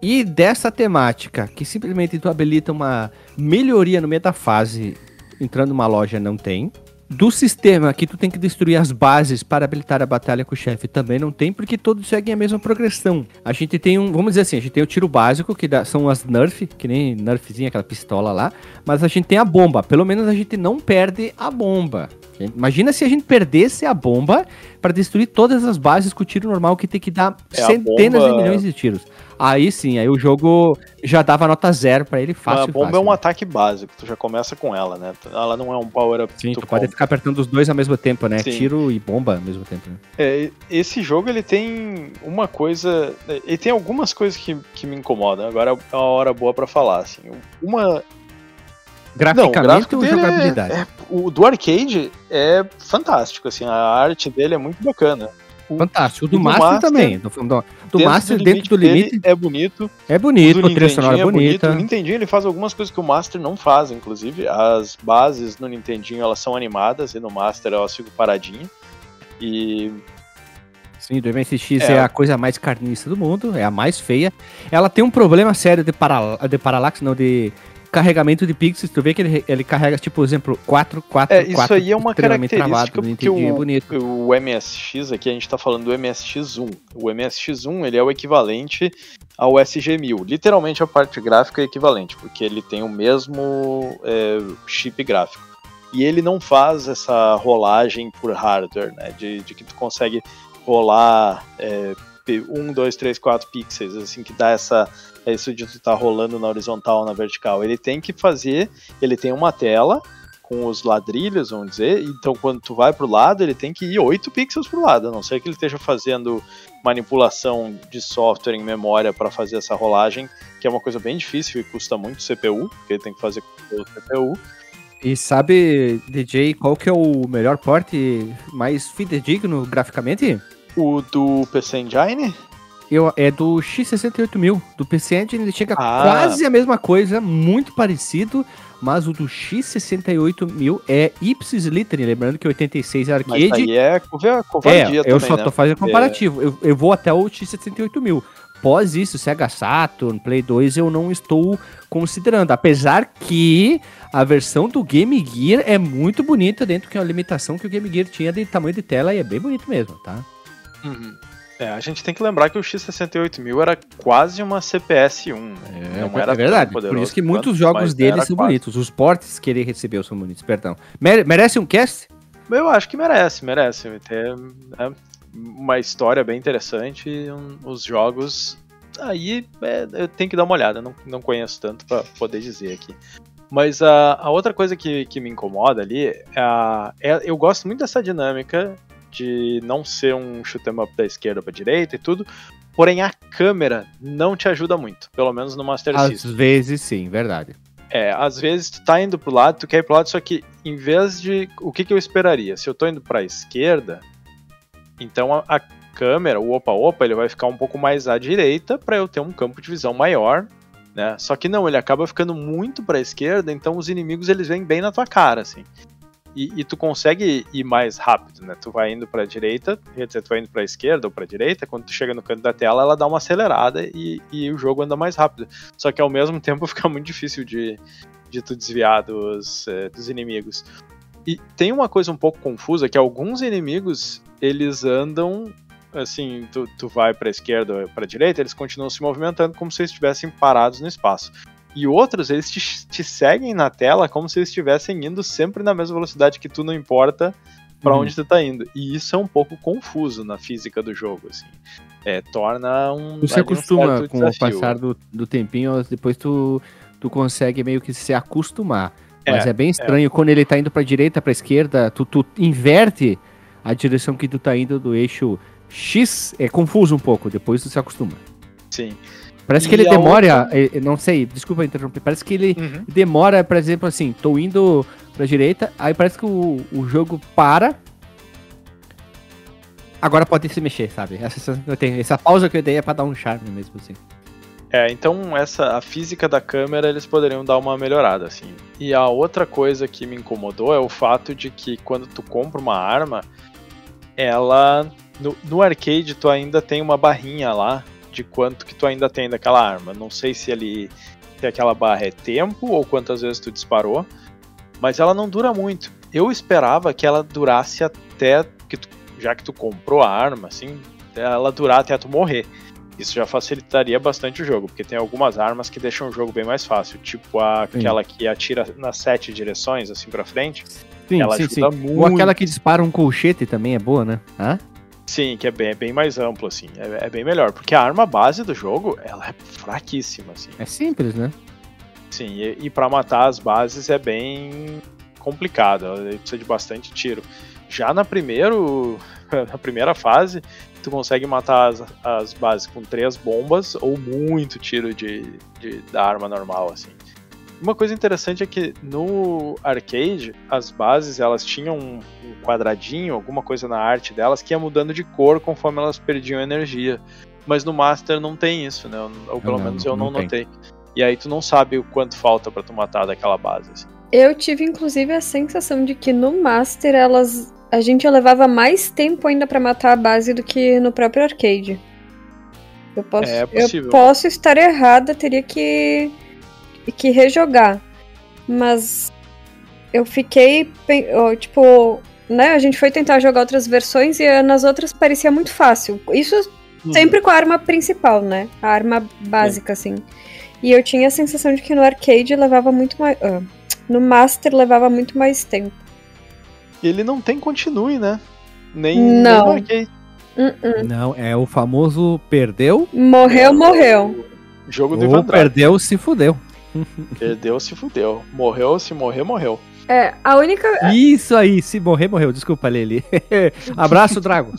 E dessa temática, que simplesmente tu habilita uma melhoria no meio da fase, entrando numa loja, não tem. Do sistema que tu tem que destruir as bases para habilitar a batalha com o chefe também não tem, porque todos seguem a mesma progressão. A gente tem um, vamos dizer assim, a gente tem o tiro básico, que dá- são as Nerf, que nem Nerfzinha, aquela pistola lá, mas a gente tem a bomba. Pelo menos a gente não perde a bomba. Imagina se a gente perdesse a bomba para destruir todas as bases com o tiro normal, que tem que dar É, centenas bomba- de milhões de tiros. Aí sim, aí o jogo já dava nota zero para ele fácil. a bomba fácil. é um ataque básico, tu já começa com ela, né? Ela não é um power-up. que Sim, tu tu pode compra. ficar apertando os dois ao mesmo tempo, né? Sim. Tiro e bomba ao mesmo tempo. Né? É, esse jogo ele tem uma coisa. Ele tem algumas coisas que, que me incomodam. Agora é uma hora boa pra falar. Assim. Uma. Graficamente Não, o dele jogabilidade? É, é- o do arcade é fantástico, assim, a arte dele é muito bacana. O- Fantástico. O do, o do Master, Master, também. Do, do, do dentro Master, do dentro do limite, é bonito. é O bonito, a trilha sonora Nintendinho é bonita. O Nintendinho ele faz algumas coisas que o Master não faz, inclusive. As bases no Nintendinho elas são animadas e no Master elas ficam paradinhas. E Sim, do MSX É. é. a coisa mais carniça do mundo, é a mais feia. Ela tem um problema sério de, para, de paralaxe, não, de carregamento de pixels. Tu vê que ele, ele carrega, tipo, por exemplo, 4, 4, É, isso aí é uma característica travado, porque o, bonito. o MSX aqui a gente tá falando do MSX1. O MSX1 ele é o equivalente ao SG-1000. Literalmente a parte gráfica é equivalente, porque ele tem o mesmo é, chip gráfico. E ele não faz essa rolagem por hardware, né? De, de que tu consegue rolar é, 1, 2, 3, 4 pixels, assim, que dá essa. Isso de tu tá rolando na horizontal na vertical. Ele tem que fazer. Ele tem uma tela com os ladrilhos, vamos dizer. Então, quando tu vai pro lado, ele tem que ir 8 pixels pro lado, a não ser que ele esteja fazendo manipulação de software em memória para fazer essa rolagem, que é uma coisa bem difícil e custa muito CPU, porque ele tem que fazer com o CPU. E sabe, DJ, qual que é o melhor porte mais fidedigno graficamente? O do PC Engine? Eu, é do X68000. Do PC Engine ele chega Ah. quase a mesma coisa, muito parecido, mas o do X68000 é ipsis literis, lembrando que 86 é Mas arcade. aí é cova- covardia É, eu também, só né? tô fazendo comparativo. Eu, eu vou até o X68000. Pós isso, Sega Saturn, Play 2, eu não estou considerando. Apesar que a versão do Game Gear é muito bonita dentro que é a limitação que o Game Gear tinha de tamanho de tela e é bem bonito mesmo, tá? Uhum. É, a gente tem que lembrar que o X68000 era quase uma CPS-1. né? É, Não era é verdade. Por isso que quanto, muitos jogos dele são quase. bonitos. Os portes que ele recebeu são bonitos, perdão. Mere- merece um cast? Eu acho que merece, merece. Ter né, uma história bem interessante. um- os jogos. Aí é, eu tenho que dar uma olhada, não, não conheço tanto pra poder dizer aqui. Mas a, a outra coisa que, que me incomoda ali é, a- é- eu gosto muito dessa dinâmica de não ser um shoot 'em up da esquerda pra direita e tudo. Porém, a câmera não te ajuda muito, pelo menos no Master Às System. vezes sim, verdade. É, às vezes tu tá indo pro lado, tu quer ir pro lado, só que em vez de. O que, que eu esperaria? Se eu tô indo pra esquerda, então a, a câmera, o opa-opa, ele vai ficar um pouco mais à direita para eu ter um campo de visão maior, né? Só que não, ele acaba ficando muito para a esquerda, então os inimigos eles vêm bem na tua cara, assim. E, e tu consegue ir mais rápido, né? Tu vai indo para a direita, quer dizer, tu vai indo para a esquerda ou para a direita, quando tu chega no canto da tela, ela dá uma acelerada e, e o jogo anda mais rápido. Só que ao mesmo tempo fica muito difícil de, de tu desviar dos, eh, dos inimigos. E tem uma coisa um pouco confusa, que alguns inimigos, eles andam assim, tu, tu vai para esquerda ou para direita, eles continuam se movimentando como se estivessem parados no espaço. E outros, eles te, te seguem na tela como se eles estivessem indo sempre na mesma velocidade que tu, não importa para Uhum. onde tu tá indo. E isso é um pouco confuso na física do jogo, assim. É, torna um. Tu se um acostuma certo com o passar do, do tempinho, depois tu, tu consegue meio que se acostumar. Mas É, é, bem estranho quando ele tá indo pra direita, pra esquerda, tu, tu inverte a direção que tu tá indo do eixo X, é confuso um pouco, depois tu se acostuma. Sim. Parece que ele demora, eh, eh, não sei, desculpa interromper, parece que ele Uhum. demora, por exemplo, assim, tô indo pra direita, aí parece que o, o jogo para. Agora pode se mexer, sabe? Essa eu tenho. Essa pausa que eu dei é pra dar um charme mesmo, assim. É, então essa a física da câmera eles poderiam dar uma melhorada assim. E a outra coisa que me incomodou é o fato de que quando tu compra uma arma, ela no, no arcade tu ainda tem uma barrinha lá de quanto que tu ainda tem daquela arma. Não sei se ele se aquela barra é tempo ou quantas vezes tu disparou, mas ela não dura muito. Eu esperava que ela durasse até que tu, já que tu comprou a arma, assim, ela durar até tu morrer. Isso já facilitaria bastante o jogo, porque tem algumas armas que deixam o jogo bem mais fácil, tipo a- Sim. aquela que atira nas sete direções, assim pra frente. Sim, ela sim, sim. ajuda muito. Ou aquela que dispara um colchete também é boa, né? Hã? Sim, que é bem, é bem mais amplo, assim, é, é bem melhor, porque a arma base do jogo, ela é fraquíssima, assim. É simples, né? Sim, e, e para matar as bases é bem complicado, ela precisa de bastante tiro. Já na primeiro, na primeira fase, tu consegue matar as, as bases com três bombas ou muito tiro de, de- da arma normal, assim. Uma coisa interessante é que no arcade, as bases elas tinham um, quadradinho, alguma coisa na arte delas que ia mudando de cor conforme elas perdiam energia. Mas no Master não tem isso, né? Ou pelo Não, menos eu não, não tem. notei. E aí tu não sabe o quanto falta pra tu matar daquela base. assim. Eu tive inclusive a sensação de que no Master elas a gente levava mais tempo ainda pra matar a base do que no próprio arcade. Eu posso, É possível. eu posso estar errada, teria que que rejogar. Mas eu fiquei, tipo, né, a gente foi tentar jogar outras versões e nas outras parecia muito fácil. Isso Uhum. sempre com a arma principal, né? A arma básica, assim. E eu tinha a sensação de que no arcade levava muito mais. ah, no Master levava muito mais tempo. Ele não tem continue, né? Nem, Não. nem no arcade. Uh-uh. Não, é o famoso perdeu Morreu, morreu. Jogo do ou Ivan Drago. perdeu, se fudeu. Perdeu, se fudeu. Morreu, se morrer, morreu. É, a única. Isso aí, se morrer, morreu. Desculpa, Lili. Abraço, Drago.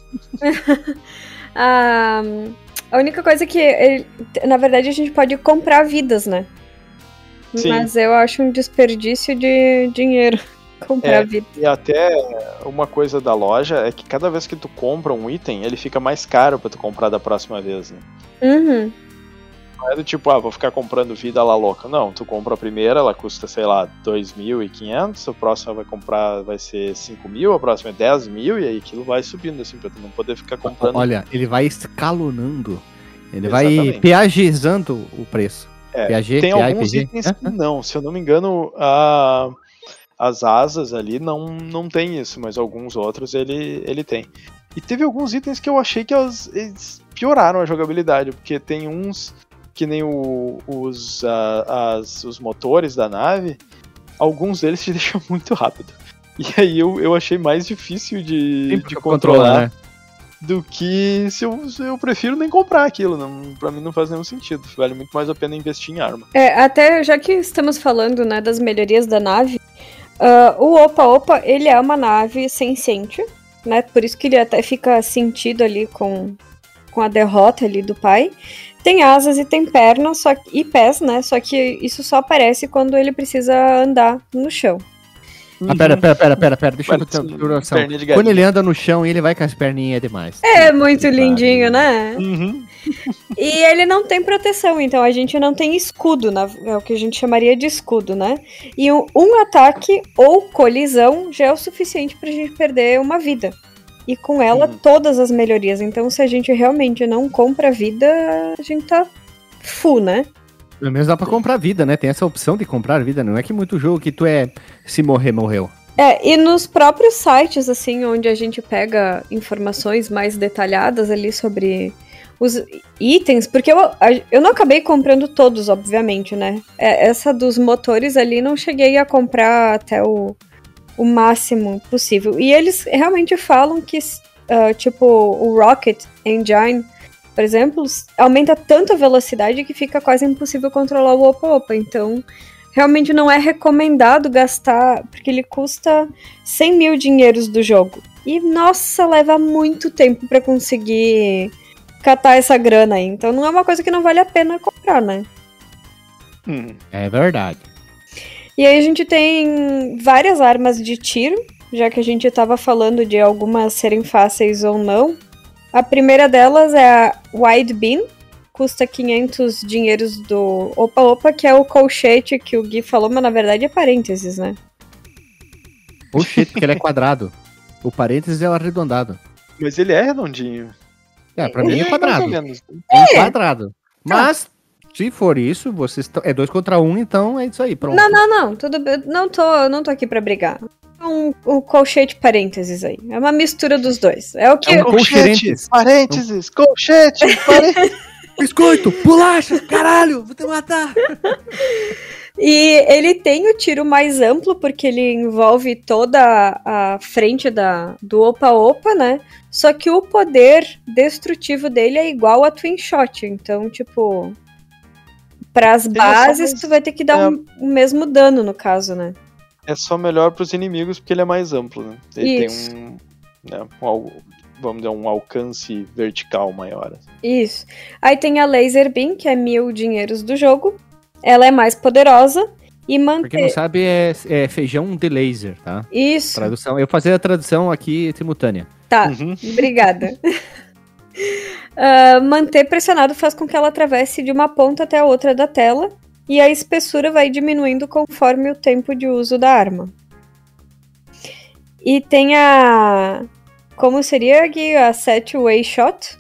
A, a única coisa que. ele- na verdade, a gente pode comprar vidas, né? Sim. Mas eu acho um desperdício de dinheiro comprar É, vida. E até uma coisa da loja é que cada vez que tu compra um item, ele fica mais caro pra tu comprar da próxima vez, né? Uhum. Não é do tipo, ah, vou ficar comprando vida lá louca. Não, tu compra a primeira, ela custa, sei lá, 2.500, a próxima vai comprar, vai ser 5 mil, a próxima é 10 mil, e aí aquilo vai subindo, assim, pra tu não poder ficar comprando. Olha, ele vai escalonando. Ele vai Exatamente. peagizando o preço. É, PAG, tem PA, alguns PG? itens que não, se eu não me engano, a, as asas ali não, não tem isso, mas alguns outros ele, ele tem. E teve alguns itens que eu achei que eles pioraram a jogabilidade, porque tem uns que nem o- os, a- as, os motores da nave, alguns deles te deixam muito rápido. E aí eu, eu achei mais difícil de, de controlar, né? do que se eu, se eu prefiro nem comprar aquilo. Não, pra mim não faz nenhum sentido. Vale muito mais a pena investir em arma. É, até já que estamos falando, né, das melhorias da nave, ah, o Opa Opa, ele é uma nave senciente, né? Por isso que ele até fica sentido ali com, com a derrota ali do pai. Tem asas e tem pernas só, que- e pés, né? Só que isso só aparece quando ele precisa andar no chão. Ah, pera, pera, pera, pera, pera. Deixa eu Parece ter. Quando ele anda no chão, ele vai com as perninhas demais. É muito lindinho, né? Uhum. E ele não tem proteção, então a gente não tem escudo, na- é o que a gente chamaria de escudo, né? E um, um ataque ou colisão já é o suficiente pra gente perder uma vida. E com ela, Uhum. todas as melhorias. Então, se a gente realmente não compra vida, a gente tá full, né? Pelo menos dá pra comprar vida, né? Tem essa opção de comprar vida. Não é que muito jogo que tu é se morrer, morreu. É, e nos próprios sites, assim, onde a gente pega informações mais detalhadas ali sobre os itens, porque eu, eu não acabei comprando todos, obviamente, né? É, essa dos motores ali não cheguei a comprar até o, o máximo possível. E eles realmente falam que, ah, tipo, o Rocket Engine, por exemplo, aumenta tanto a velocidade que fica quase impossível controlar o Opa-Opa. Então, realmente não é recomendado gastar, porque ele custa 100 mil dinheiros do jogo. E, nossa, leva muito tempo pra conseguir catar essa grana aí. Então não é uma coisa que não vale a pena comprar, né? Uhum. É verdade. E aí a gente tem várias armas de tiro, já que a gente tava falando de algumas serem fáceis ou não. A primeira delas é a Wide Beam, custa 500 dinheiros do Opa Opa, que é o colchete que o Gui falou, mas na verdade é parênteses, né? Oxi, porque ele é quadrado. O parênteses é o arredondado. Mas ele é redondinho. É, pra mim é Mais quadrado. ou menos. É um quadrado. Mas, se for isso, vocês tão- é dois contra um, então é isso aí, pronto. Não, não, não, tudo bem. Não tô, não tô aqui pra brigar. É Um, um colchete parênteses aí. É uma mistura dos dois. É o que. É um Colchete, parênteses, colchete, parênteses. Biscoito, bolacha, caralho, vou te matar. E ele tem o tiro mais amplo, porque ele envolve toda a frente da, do Opa Opa, né? Só que o poder destrutivo dele é igual a Twin Shot. Então, tipo. É só bases, mais- tu vai ter que dar é. um- o mesmo dano, no caso, né? É só melhor pros inimigos porque ele é mais amplo, né? Ele Isso. tem um, né, um vamos dizer, um alcance vertical maior. assim. Isso. Aí tem a Laser Beam, que é mil dinheiros do jogo. Ela é mais poderosa e Pra quem não mantém. sabe, é, é feijão de laser, tá? Isso. Tradução. Eu fazer a tradução aqui simultânea. Tá, Uhum. obrigada. Ah, manter pressionado faz com que ela atravesse de uma ponta até a outra da tela e a espessura vai diminuindo conforme o tempo de uso da arma. E tem a. Como seria Gui, a set-way shot?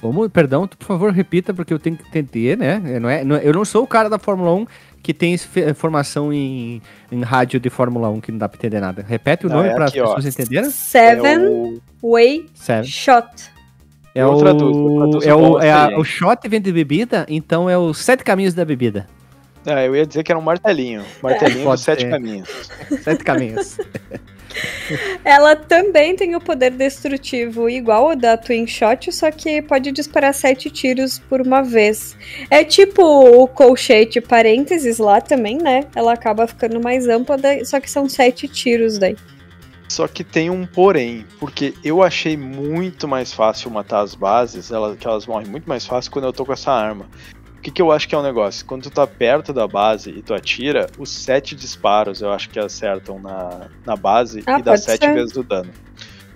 Como, perdão, tu, por favor, repita, porque eu tenho que entender, né? Eu não, é, não é- eu não sou o cara da Fórmula 1 que tem formação em, em rádio de Fórmula 1 que não dá pra entender nada. Repete o Não, nome é para as aqui, pessoas entenderem? Seven É o- way Sério. shot. É Eu o, traduzo, eu traduzo é o, é a- experiente. o shot vem de bebida, então é os sete caminhos da bebida. Ah, eu ia dizer que era um martelinho. Martelinho dos sete ser. caminhos. Sete caminhos. Ela também tem o poder destrutivo igual ao da Twin Shot, só que pode disparar sete tiros por uma vez. É tipo o colchete parênteses lá também, né? Ela acaba ficando mais ampla, só que são sete tiros daí. Só que tem um porém, porque eu achei muito mais fácil matar as bases, elas, que elas morrem muito mais fácil quando eu tô com essa arma. O que, que eu acho que é um negócio? Quando tu tá perto da base e tu atira, os sete disparos eu acho que acertam na, na base Ah, e dá sete ser. vezes o dano.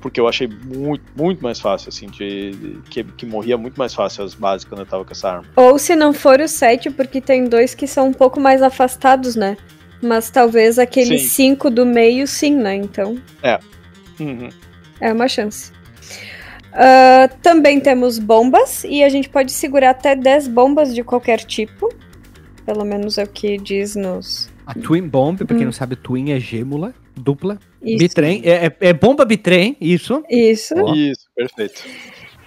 Porque eu achei muito, muito mais fácil, assim, de, de- que, que morria muito mais fácil as bases quando eu tava com essa arma. Ou se não for o sete, porque tem dois que são um pouco mais afastados, né? Mas talvez aquele Sim. cinco do meio, sim, né? Então Uhum. é uma chance. Ah, também temos bombas, e a gente pode segurar até 10 bombas de qualquer tipo. Pelo menos é o que diz nos. A Twin Bomb, pra quem Hum. não sabe, Twin é gêmula, dupla. Isso. Bitrem, é, é, é bomba bitrem, isso. Isso. Isso, perfeito.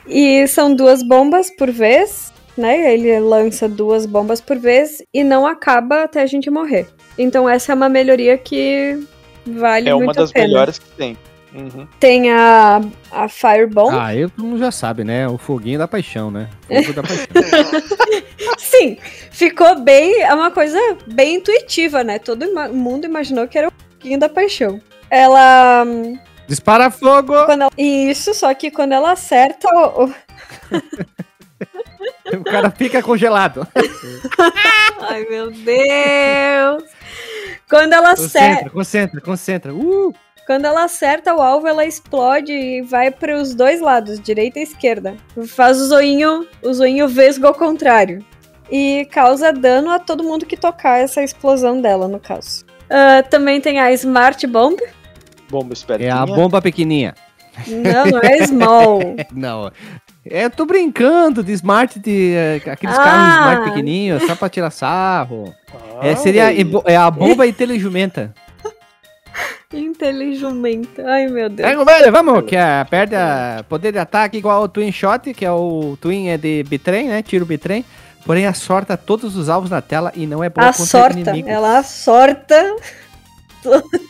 E são duas bombas por vez, né? Ele lança duas bombas por vez e não acaba até a gente morrer. Então essa é uma melhoria que vale É muito uma das a pena. melhores que tem. Uhum. Tem a, a Firebomb. Ah, eu todo mundo já sabe, né? O foguinho da paixão, né? Fogo da paixão. Sim, ficou bem. É uma coisa bem intuitiva, né? Todo mundo imaginou que era o pouquinho da paixão. Ela. hum, Dispara fogo! Ela- Isso, só que quando ela acerta. o- o- cara fica congelado. Ai, meu Deus! Quando ela acerta, Concentra, concentra, concentra. Uh! quando ela acerta o alvo, ela explode e vai para os dois lados, direita e esquerda. Faz o zoinho, o zoinho vesgo ao contrário. E causa dano a todo mundo que tocar essa explosão dela, no caso. Ah, também tem a Smart Bomb. Bomba É espertinha. a bomba pequenininha. Não, não é Small. Não. É, eu tô brincando de smart, de eh, aqueles Ah. carros smart pequenininhos, só pra tirar sarro. Ah, é, seria é é a bomba inteligimenta. Inteligente. Ai, meu Deus. Pega o velho, vamos, que é, perde a poder de ataque igual ao Twin Shot, que é o Twin é de bitrem, né? Tiro bitrem. Porém, assorta todos os alvos na tela e não é boa A sorta. inimigos. Ela sorta.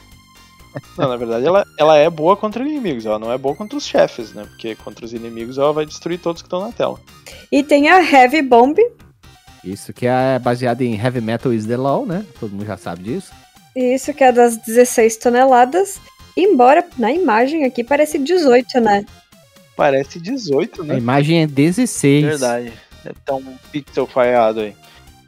Não, na verdade, ela, ela é boa contra inimigos, ela não é boa contra os chefes, né? Porque contra os inimigos ela vai destruir todos que estão na tela. E tem a Heavy Bomb. Isso que é baseado em Heavy Metal is the Law, né? Todo mundo já sabe disso. Isso que é das 16 toneladas. Embora na imagem aqui parece 18, né? Parece 18, A né? imagem é 16. Verdade. É tão pixel falhado aí.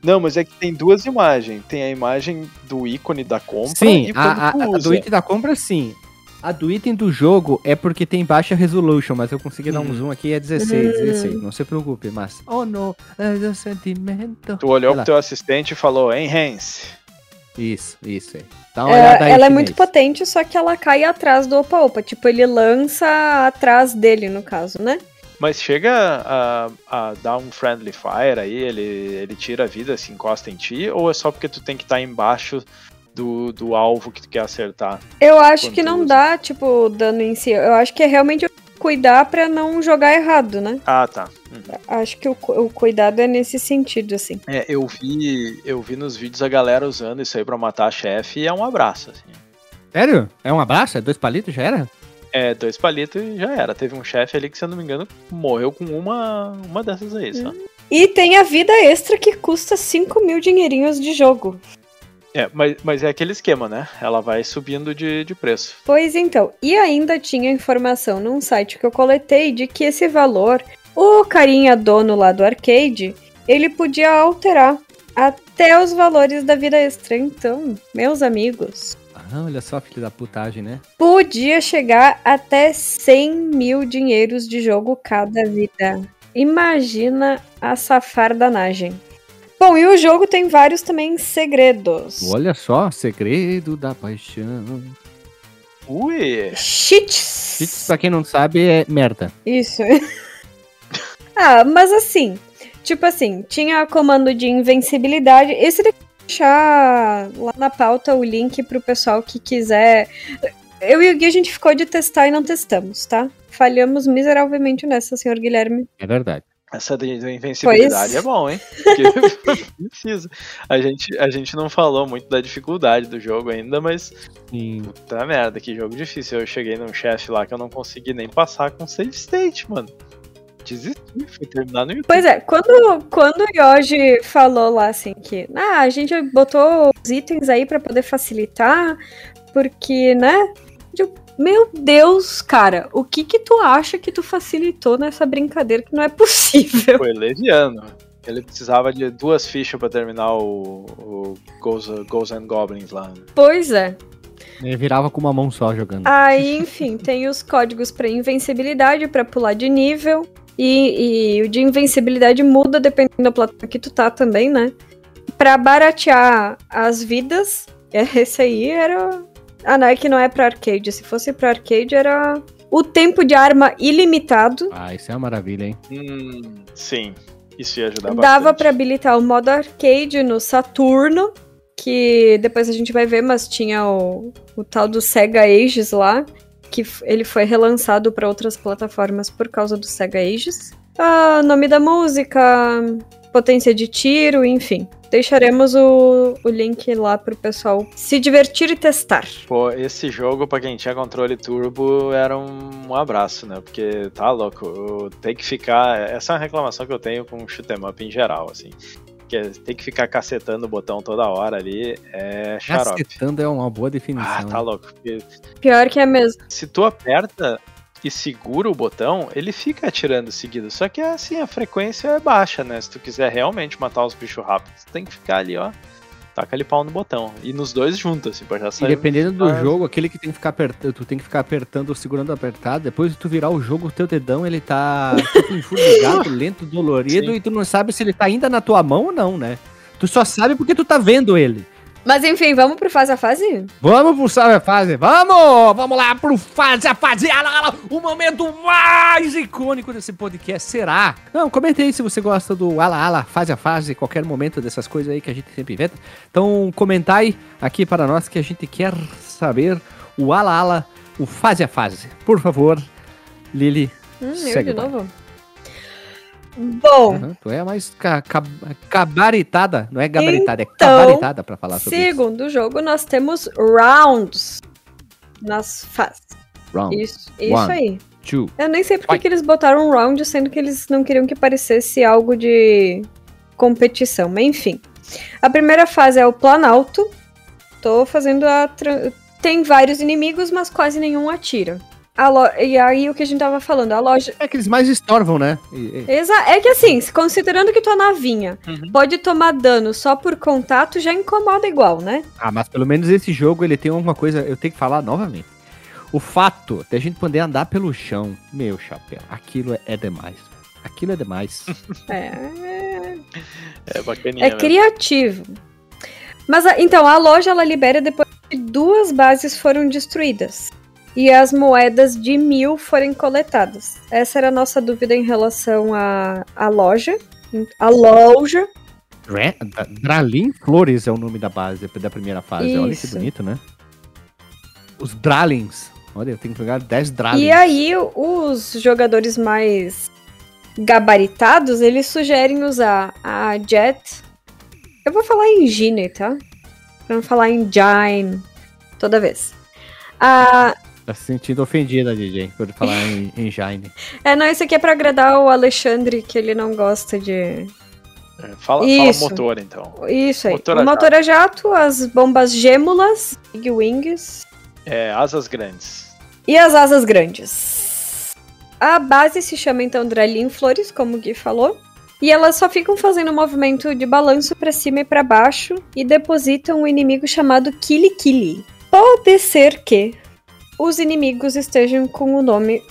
Não, mas é que tem duas imagens. Tem a imagem do ícone da compra Sim, e quando a, a, a do item da compra, sim. A do item do jogo é porque tem baixa resolution, mas eu consegui dar um Hum. zoom aqui, é 16, 16. Não se preocupe, mas... Oh, no, é o sentimento. Tu olhou pro teu assistente e falou, enhance. Isso, isso aí. Dá uma É, olhada aí, ela é chinês. muito potente, só que ela cai atrás do Opa Opa. Tipo, ele lança atrás dele, no caso, né? Mas chega a, a dar um friendly fire aí, ele, ele tira a vida, se encosta em ti, ou é só porque tu tem que estar embaixo do, do alvo que tu quer acertar? Eu acho que não usa. dá, tipo, dano em si. Eu acho que é realmente cuidar pra não jogar errado, né? Ah, tá. Uhum. Acho que o, o cuidado é nesse sentido, assim. É, eu vi, eu vi nos vídeos a galera usando isso aí pra matar chefe e é um abraço, assim. Sério? É um abraço? É dois palitos? Já era? É, dois palitos e já era. Teve um chefe ali que, se eu não me engano, morreu com uma, uma dessas aí, só. E tem a vida extra que custa 5 mil dinheirinhos de jogo. É, mas, mas é aquele esquema, né? Ela vai subindo de, de preço. Pois então, e ainda tinha informação num site que eu coletei de que esse valor, o carinha dono lá do arcade, ele podia alterar até os valores da vida extra. Então, meus amigos, Ah, olha só, filho da putagem, né? podia chegar até 100 mil dinheiros de jogo cada vida. Imagina a safardanagem. Bom, e o jogo tem vários também segredos. Olha só, segredo da paixão. Ui! Cheats. Cheats, pra quem não sabe, é merda. Isso. ah, mas assim, tipo assim, tinha comando de invencibilidade. Esse daqui deixar lá na pauta o link pro pessoal que quiser. Eu e o Gui a gente ficou de testar e não testamos, tá? Falhamos miseravelmente nessa, senhor Guilherme. É verdade. Essa de, de invencibilidade Pois. é bom, hein? Porque precisa. A gente, a gente não falou muito da dificuldade do jogo ainda, mas Sim. puta merda, que jogo difícil. Eu cheguei num chefe lá que eu não consegui nem passar com save state, mano. Desisti, fui terminar no YouTube. Pois é, quando, quando o Yoji falou lá assim que ah, a gente botou os itens aí pra poder facilitar, porque, né? Eu, meu Deus, cara, o que que tu acha que tu facilitou nessa brincadeira que não é possível? Foi leviano. Ele precisava de duas fichas pra terminar o, o Ghosts, Ghosts and Goblins lá. Pois é. Ele virava com uma mão só jogando. Aí, enfim, tem os códigos pra invencibilidade, pra pular de nível. E, e o de invencibilidade muda dependendo da plataforma que tu tá também, né? Pra baratear as vidas, esse aí era. Ah, não, é que não é pra arcade. Se fosse pra arcade, era o tempo de arma ilimitado. Ah, isso é uma maravilha, hein? Hum, sim. Isso ia ajudar Dava bastante. pra habilitar o modo arcade no Saturno, que depois a gente vai ver, mas tinha o, o tal do Sega Ages lá, que ele foi relançado para outras plataformas por causa do Sega Ages. Ah, nome da música, potência de tiro, enfim. Deixaremos o, o link lá pro pessoal se divertir e testar. Pô, esse jogo, pra quem tinha controle turbo, era um, um abraço, né? Porque tá louco. Tem que ficar. Essa é uma reclamação que eu tenho com o shoot'em up em geral, assim. Que é, tem que ficar cacetando o botão toda hora ali. É xarope. Cacetando é uma boa definição. Ah, tá louco. Pior que é mesmo. se tu aperta e segura o botão, ele fica atirando seguido. Só que assim, a frequência é baixa, né? Se tu quiser realmente matar os bichos rápidos, tu tem que ficar ali, ó, taca ali pau no botão. E nos dois juntos, assim, pra já E sair. dependendo do mas- jogo, aquele que tem que ficar apertando, tu tem que ficar apertando, segurando apertado, depois de tu virar o jogo, o teu dedão, ele tá tipo enformigado, lento, dolorido, Sim. e tu não sabe se ele tá ainda na tua mão ou não, né? Tu só sabe porque tu tá vendo ele. Mas enfim, vamos pro fase a fase? Vamos pro Sabe a Fase, vamos! Vamos lá pro Fase a Fase, o momento mais icônico desse podcast será... Não, comente aí se você gosta do Ala Ala, Fase a Fase, qualquer momento dessas coisas aí que a gente sempre inventa. Então, comentai aqui para nós que a gente quer saber o Ala Ala, o Fase a Fase. Por favor, Lili, Hum, eu segue de o baile. novo. Bom, Uhum, tu é mais ca ca cabaritada, não é gabaritada, Então, é cabaritada pra falar sobre isso. segundo jogo, nós temos rounds nas fases. Round, Isso, isso One. aí. two, Eu nem sei porque que eles botaram round, sendo que eles não queriam que parecesse algo de competição. Mas enfim. A primeira fase é o Planalto. Tô fazendo a. Tem vários inimigos, mas quase nenhum atira. A lo- E aí o que a gente tava falando, a loja. É que eles mais estorvam, né? E- e- Exa... É que assim, considerando que tua navinha Uhum. pode tomar dano só por contato, já incomoda igual, né? Ah, mas pelo menos esse jogo ele tem uma coisa, eu tenho que falar novamente. O fato de a gente poder andar pelo chão, meu chapéu, aquilo é, é demais. Aquilo é demais. É. É bacaninha. É mesmo. criativo. Mas a- então, a loja ela libera depois que duas bases foram destruídas. E as moedas de mil forem coletadas. Essa era a nossa dúvida em relação à, à loja. A loja. Dra- Dralin Flores é o nome da base da primeira fase. Olha que Isso. bonito, né? Os Dralins. Olha, eu tenho que pegar 10 Dralins. E aí, os jogadores mais gabaritados, eles sugerem usar a Jet. Eu vou falar em Gine, tá? Pra não falar em Jine toda vez. A, Tá se sentindo ofendida, DJ, por falar em, em Jaime. É, não, isso aqui é pra agradar o Alexandre, que ele não gosta de. É, Fala, fala motor, então. Isso aí. Motor o a motor a jato, as bombas gêmulas, Big Wings É, asas grandes. e as asas grandes. A base se chama então Dralin Flores, como o Gui falou. E elas só ficam fazendo um movimento de balanço pra cima e pra baixo e depositam um inimigo chamado Kili Kili. Pode ser que os inimigos estejam com o nome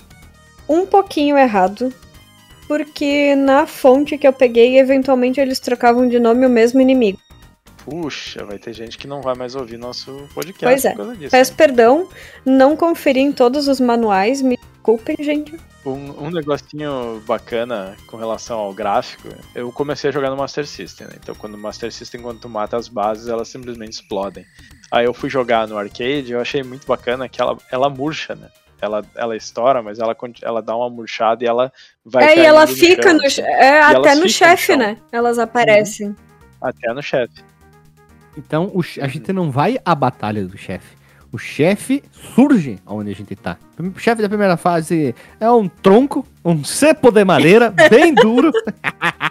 um pouquinho errado, porque na fonte que eu peguei, eventualmente eles trocavam de nome o mesmo inimigo. Puxa, vai ter gente que não vai mais ouvir nosso podcast Pois é. por causa disso. Peço perdão, não conferi em todos os manuais, me desculpem, gente. Um, um negocinho bacana com relação ao gráfico, eu comecei a jogar no Master System, né? Então quando o Master System, quando tu mata as bases, elas simplesmente explodem. Aí eu fui jogar no arcade, eu achei muito bacana que ela, ela murcha, né? Ela, ela estoura, mas ela, ela dá uma murchada e ela vai é, e ela no fica chão, no. É, elas até no chefe, no né? Elas aparecem. Até no chefe. Então, o a gente não vai à batalha do chefe. O chefe surge onde a gente tá. O chefe da primeira fase é um tronco, um cepo de madeira, bem duro.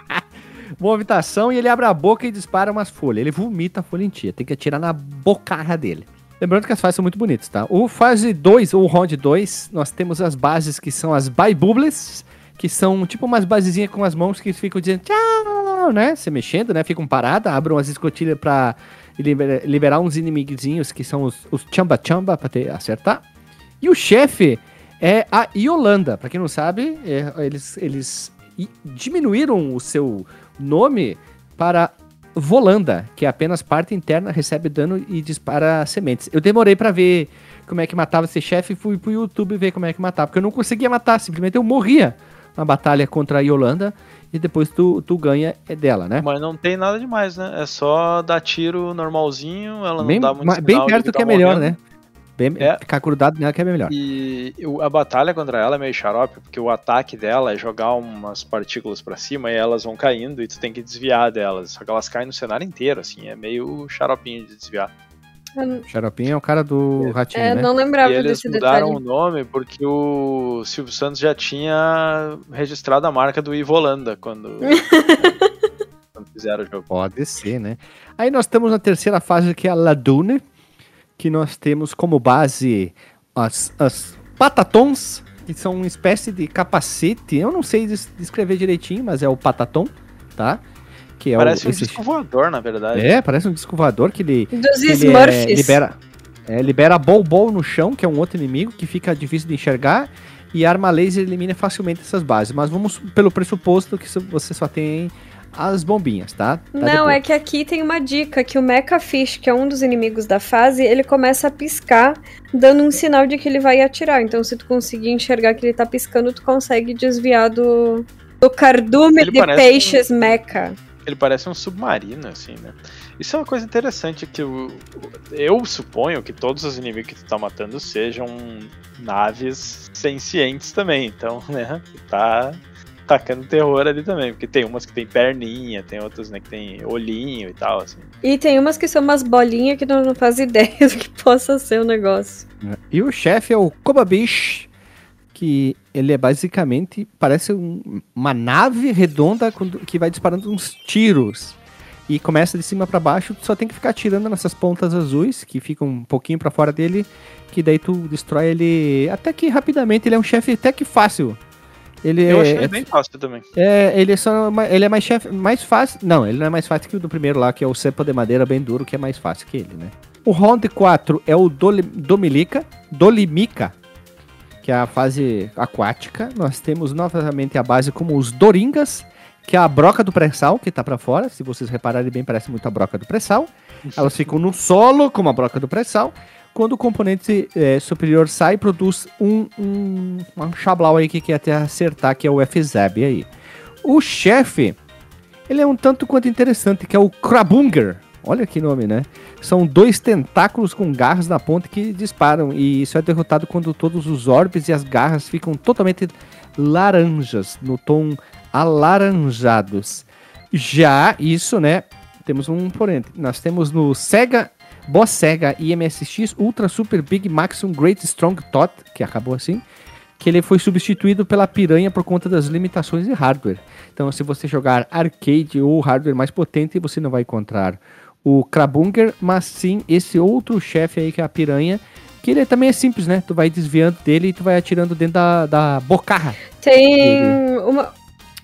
Movimentação e ele abre a boca e dispara umas folhas. Ele vomita a folha em tia. Tem que atirar na bocarra dele. Lembrando que as fases são muito bonitas, tá? O fase 2, ou round 2, nós temos as bases que são as Baibubles, que são tipo umas basezinhas com as mãos que ficam dizendo tchau, né? Se mexendo, né? Ficam paradas, abrem umas escotilhas pra liber- liberar uns inimiguinhos que são os, os chamba chamba pra ter, acertar. E o chefe é a Yolanda. Pra quem não sabe, é, eles, eles diminuíram o seu nome para Volanda, que é apenas parte interna, recebe dano e dispara sementes. Eu demorei pra ver como é que matava esse chefe e fui pro YouTube ver como é que matava, porque eu não conseguia matar, simplesmente eu morria na batalha contra a Yolanda e depois tu, tu ganha é dela, né? Mas não tem nada demais, né? É só dar tiro normalzinho, ela Bem, não dá muito bem perto que tá é melhor, né? Bem, É. Ficar grudado nela que é melhor. E o- a batalha contra ela é meio xarope, porque o ataque dela é jogar umas partículas pra cima e elas vão caindo e tu tem que desviar delas. Só que elas caem no cenário inteiro, assim, é meio xaropinho de desviar. Xaropinho é o cara do ratinho, É, né? não lembrava e eles desse mudaram detalhe. o nome porque o Silvio Santos já tinha registrado a marca do Ivo Holanda quando, quando fizeram o jogo. Pode ser, né? Aí nós estamos na terceira fase, que é a Ladune, que nós temos como base as, as patatons, que são uma espécie de capacete. Eu não sei des- descrever direitinho, mas é o pataton, tá? Que é Parece o, um esse- disco voador, na verdade. É, parece um disco voador que ele, Dos que ele é, Smurfs. libera, é, libera Bol Bol no chão, que é um outro inimigo que fica difícil de enxergar. E a arma laser elimina facilmente essas bases. Mas vamos pelo pressuposto que você só tem as bombinhas, tá? Tá Não, boa. é que aqui tem uma dica, que o Mecha Fish, que é um dos inimigos da fase, ele começa a piscar, dando um sinal de que ele vai atirar. Então, se tu conseguir enxergar que ele tá piscando, tu consegue desviar do, do cardume Ele de peixes mecha. Ele parece um submarino, assim, né? Isso é uma coisa interessante que eu, eu suponho que todos os inimigos que tu tá matando sejam naves sencientes também. Então, né, tá tacando terror ali também. Porque tem umas que tem perninha, tem outras, né, que tem olhinho e tal, assim. E tem umas que são umas bolinhas que não faz ideia do que possa ser o negócio. E o chefe é o Kobabish, que ele é basicamente, parece um- uma nave redonda que vai disparando uns tiros. E começa de cima pra baixo, tu só tem que ficar atirando nessas pontas azuis, que ficam um pouquinho pra fora dele, que daí tu destrói ele até que rapidamente, ele é um chefe até que fácil. Ele Eu é, achei ele é- bem fácil também. é, ele é só ele é mais chefe, mais fácil. Não, ele não é mais fácil que o do primeiro lá, que é o cepa de madeira bem duro, que é mais fácil que ele, né? O round 4 é o Doli- Domilica, Dolimica, que é a fase aquática. Nós temos novamente a base como os Doringas, que é a broca do pré-sal, que tá pra fora. Se vocês repararem bem, parece muito a broca do pré-sal. Elas ficam no solo, como a broca do pré-sal. Quando o componente eh, superior sai, produz um, um, um chablau aí que quer até acertar, que é o FZAB aí. O chefe, ele é um tanto quanto interessante, que é o Krabunger. Olha que nome, né? São dois tentáculos com garras na ponta que disparam. E isso é derrotado quando todos os orbes e as garras ficam totalmente laranjas, no tom alaranjados. Já isso, né? Temos um porém. Nós temos no Sega, Boss Sega IMSX Ultra Super Big Maximum Great Strong Tot, que acabou assim, que ele foi substituído pela piranha por conta das limitações de hardware. Então, se você jogar arcade ou hardware mais potente, você não vai encontrar o Krabunger, mas sim esse outro chefe aí que é a piranha, que ele também é simples, né? Tu vai desviando dele e tu vai atirando dentro da, da bocarra. Tem uma.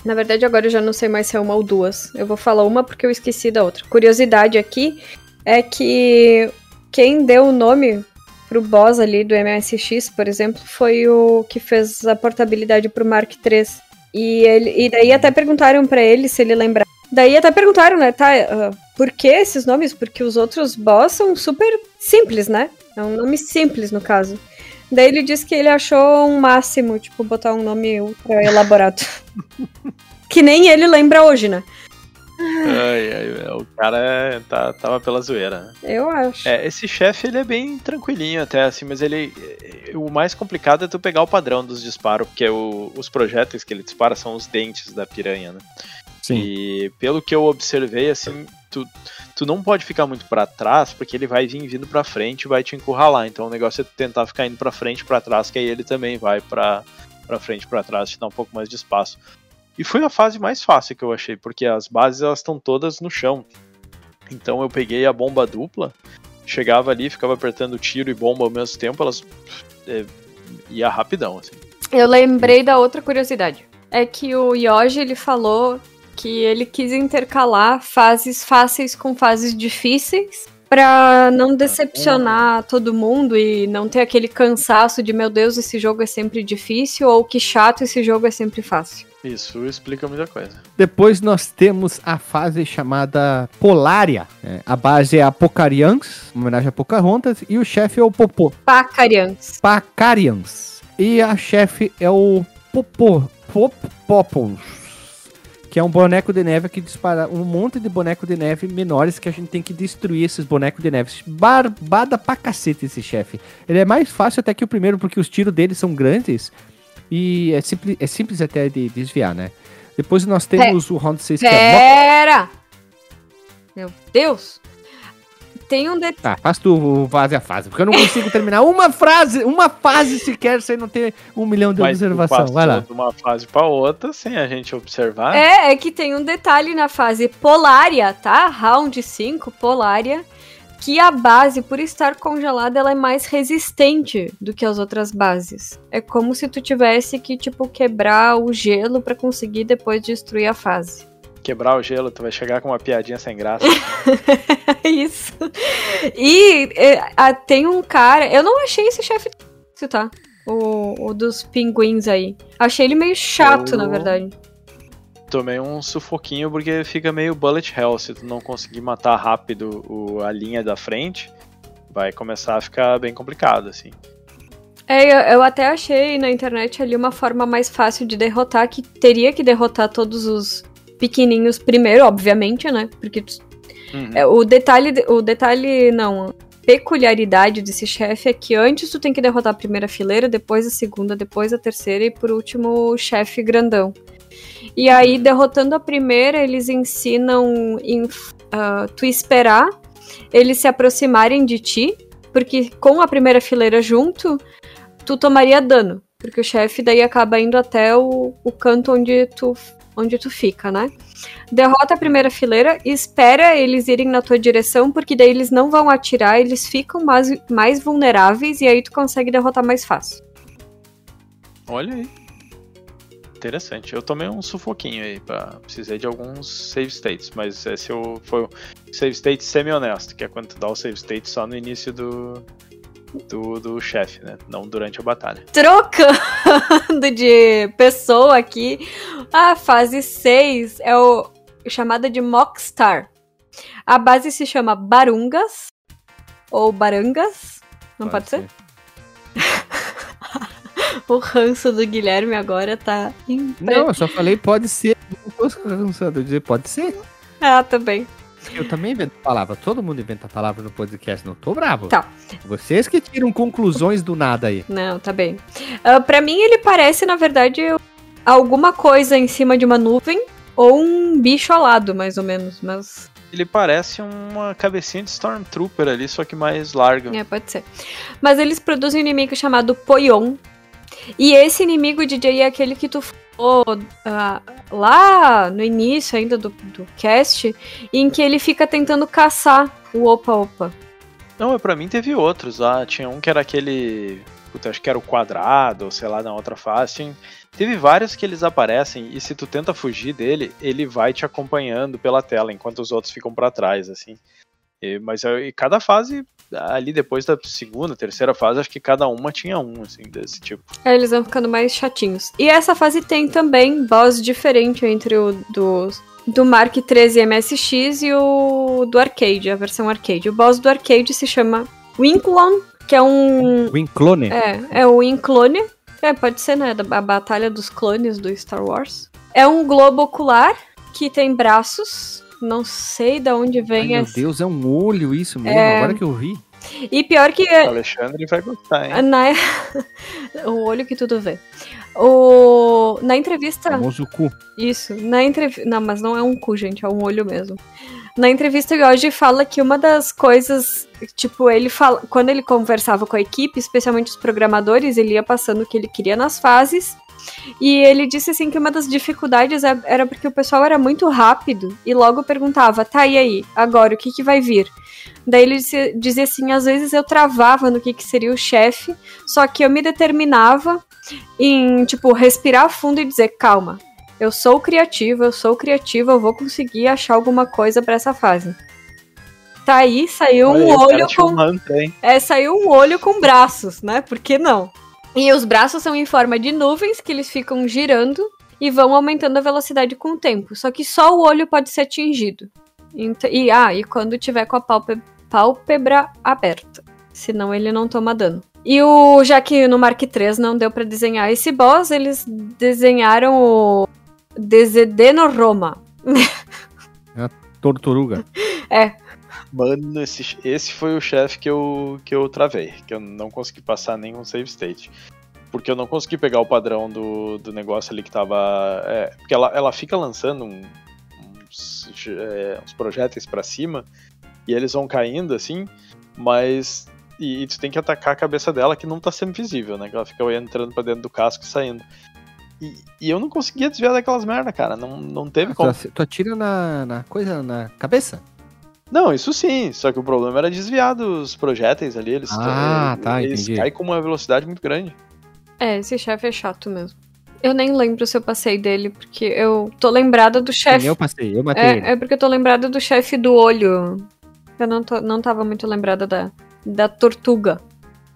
Na verdade, agora eu já não sei mais se é uma ou duas. Eu vou falar uma porque eu esqueci da outra. Curiosidade aqui é que quem deu o nome pro boss ali do MSX, por exemplo, foi o que fez a portabilidade pro Mark III. E, ele, e daí até perguntaram pra ele se ele lembrava. Daí até perguntaram, né, tá, ah, por que esses nomes? Porque os outros boss são super simples, né? É um nome simples, no caso. Daí ele disse que ele achou um máximo, tipo, botar um nome ultra elaborado. que nem ele lembra hoje, né? Ai, ai, o cara é- tá, tava pela zoeira, né? Eu acho. É, esse chefe ele é bem tranquilinho até, assim, mas ele. O mais complicado é tu pegar o padrão dos disparos, porque o- os projéteis que ele dispara são os dentes da piranha, né? Sim. E pelo que eu observei, assim, tu, tu não pode ficar muito pra trás, porque ele vai vir vindo pra frente e vai te encurralar. Então o negócio é tu tentar ficar indo pra frente e pra trás, que aí ele também vai pra, pra frente e pra trás, te dá um pouco mais de espaço. E foi a fase mais fácil que eu achei, porque as bases elas estão todas no chão. Então eu peguei a bomba dupla, chegava ali, ficava apertando tiro e bomba ao mesmo tempo, elas é, ia rapidão, assim. Eu lembrei da outra curiosidade. É que o Yoji, ele falou que ele quis intercalar fases fáceis com fases difíceis pra não decepcionar todo mundo e não ter aquele cansaço de meu Deus, esse jogo é sempre difícil ou que chato, esse jogo é sempre fácil. Isso explica muita coisa. Depois nós temos a fase chamada Polaria. É, a base é a Pocarians, uma homenagem a Pocahontas, e o chefe é o Popô. Pacarians. Pacarians. E a chefe é o Popô. Pop, Popos. Que é um boneco de neve que dispara um monte de boneco de neve menores que a gente tem que destruir esses bonecos de neve. Barbada pra cacete esse chefe. Ele é mais fácil até que o primeiro, porque os tiros dele são grandes e é simples, é simples até de desviar, né? Depois nós temos o round 6 que é... Pera! Meu Deus! Tem um detalhe. Tá, faz tu vaze a fase, porque eu não consigo terminar uma frase, uma fase sequer sem não ter um milhão de Mas tu observação. passou Vai lá. de uma fase pra outra sem a gente observar. É, é que tem um detalhe na fase Polária, tá? Round 5, Polária. Que a base, por estar congelada, ela é mais resistente do que as outras bases. É como se tu tivesse que, tipo, quebrar o gelo pra conseguir depois destruir a fase. quebrar o gelo, tu vai chegar com uma piadinha sem graça. Isso. E é, a- tem um cara. Eu não achei esse chefe. tá? O, o dos pinguins aí. Achei ele meio chato, Eu- na verdade. Tomei um sufoquinho porque fica meio bullet hell. Se tu não conseguir matar rápido o- a linha da frente, vai começar a ficar bem complicado, assim. É, eu, eu até achei na internet ali uma forma mais fácil de derrotar, que teria que derrotar todos os pequenininhos primeiro, obviamente, né? Porque Uhum. é, o detalhe, o detalhe não, peculiaridade desse chefe é que antes tu tem que derrotar a primeira fileira, depois a segunda, depois a terceira e por último o chefe grandão. E aí derrotando a primeira, eles ensinam em ah, tu esperar eles se aproximarem de ti, porque com a primeira fileira junto, tu tomaria dano. Porque o chefe daí acaba indo até o, o canto onde tu, onde tu fica, né? Derrota a primeira fileira espera eles irem na tua direção, porque daí eles não vão atirar, eles ficam mais, mais vulneráveis e aí tu consegue derrotar mais fácil. Olha aí. Interessante. Eu tomei um sufoquinho aí, pra... precisei de alguns save states, mas esse eu... foi o save state semi-honesto, que é quando tu dá o save state só no início do, do, do chefe, né? Não durante a batalha. Trocando de pessoa aqui, a fase 6 é o chamada de Mockstar. A base se chama Barungas ou Barangas, não pode, ser? o ranço do Guilherme agora tá impre... Não, eu só falei pode ser. Não tô cansado de dizer pode ser. Ah, também. Eu também invento palavra. Todo mundo inventa palavra no podcast. Não tô bravo. Tá. Vocês que tiram conclusões do nada aí. Não, tá bem. Ah, pra mim ele parece, na verdade, alguma coisa em cima de uma nuvem ou um bicho alado, mais ou menos, mas Ele parece uma cabecinha de Stormtrooper ali, só que mais larga. É, pode ser. Mas eles produzem um inimigo chamado Poyon. E esse inimigo, DJ, é aquele que tu falou ah, lá no início ainda do, do cast, em que ele fica tentando caçar o Opa Opa. Não, mas pra mim teve outros lá. Tinha um que era aquele. Puta, acho que era o quadrado, ou sei lá, na outra face. Teve vários que eles aparecem e se tu tenta fugir dele, ele vai te acompanhando pela tela, enquanto os outros ficam pra trás, assim. E- mas aí, cada fase, ali depois da segunda, terceira fase, acho que cada uma tinha um, assim, desse tipo. Aí eles vão ficando mais chatinhos. E essa fase tem também boss diferente entre o do, do Mark 13 MSX e o do arcade, a versão arcade. O boss do arcade se chama Winklon, que é um O Inclone. É, é o Inclone. É, pode ser, né? da- A Batalha dos Clones do Star Wars. É um globo ocular que tem braços. Não sei de onde Ai, vem meu. Deus, é um olho isso mesmo. É. Agora que eu vi. E pior que. O Alexandre vai gostar, hein? Na... o olho que tudo vê. O... Na entrevista. Famoso cu. Isso, na entrevista. Não, mas não é um cu, gente, é um olho mesmo. Na entrevista, o Yoji fala que uma das coisas. Tipo, ele fala. Quando ele conversava com a equipe, especialmente os programadores, ele ia passando o que ele queria nas fases. E ele disse assim que uma das dificuldades é- era porque o pessoal era muito rápido e logo perguntava, tá, e aí? Agora, o que, que vai vir? Daí ele disse- dizia assim, às vezes eu travava no que, que seria o chefe, só que eu me determinava em, tipo, respirar fundo e dizer, calma, eu sou criativa, eu sou criativa, eu vou conseguir achar alguma coisa pra essa fase. Tá aí, saiu Olha um olho com hein? é, saiu um olho com braços, né? Por que não? E os braços são em forma de nuvens que eles ficam girando e vão aumentando a velocidade com o tempo. Só que só o olho pode ser atingido. E, ah, e quando tiver com a pálpe- pálpebra aberta. Senão ele não toma dano. E o, já que no Mark III não deu pra desenhar esse boss, eles desenharam o Desedeno Roma. Torturuga. É, Mano, esse, esse foi o chefe que eu, que eu travei, que eu não consegui passar nenhum save state. Porque eu não consegui pegar o padrão do, do negócio ali que tava. É, porque ela, ela fica lançando um- uns, é, uns projéteis pra cima e eles vão caindo assim, mas. E, e tu tem que atacar a cabeça dela que não tá sendo visível, né? Que ela fica entrando pra dentro do casco e saindo. E, e eu não conseguia desviar daquelas merda, cara. Não, não teve como. Tu, tu atira na, na coisa, na cabeça? Não, isso sim, só que o problema era desviar dos projéteis ali, eles, Ah, tá, eles entendi. caem com uma velocidade muito grande. é, esse chefe é chato mesmo. Eu nem lembro se eu passei dele, porque eu tô lembrada do chefe. Eu passei, eu matei ele. É, é porque eu tô lembrada do chefe do olho. Eu não, tô, não tava muito lembrada da, da tortuga.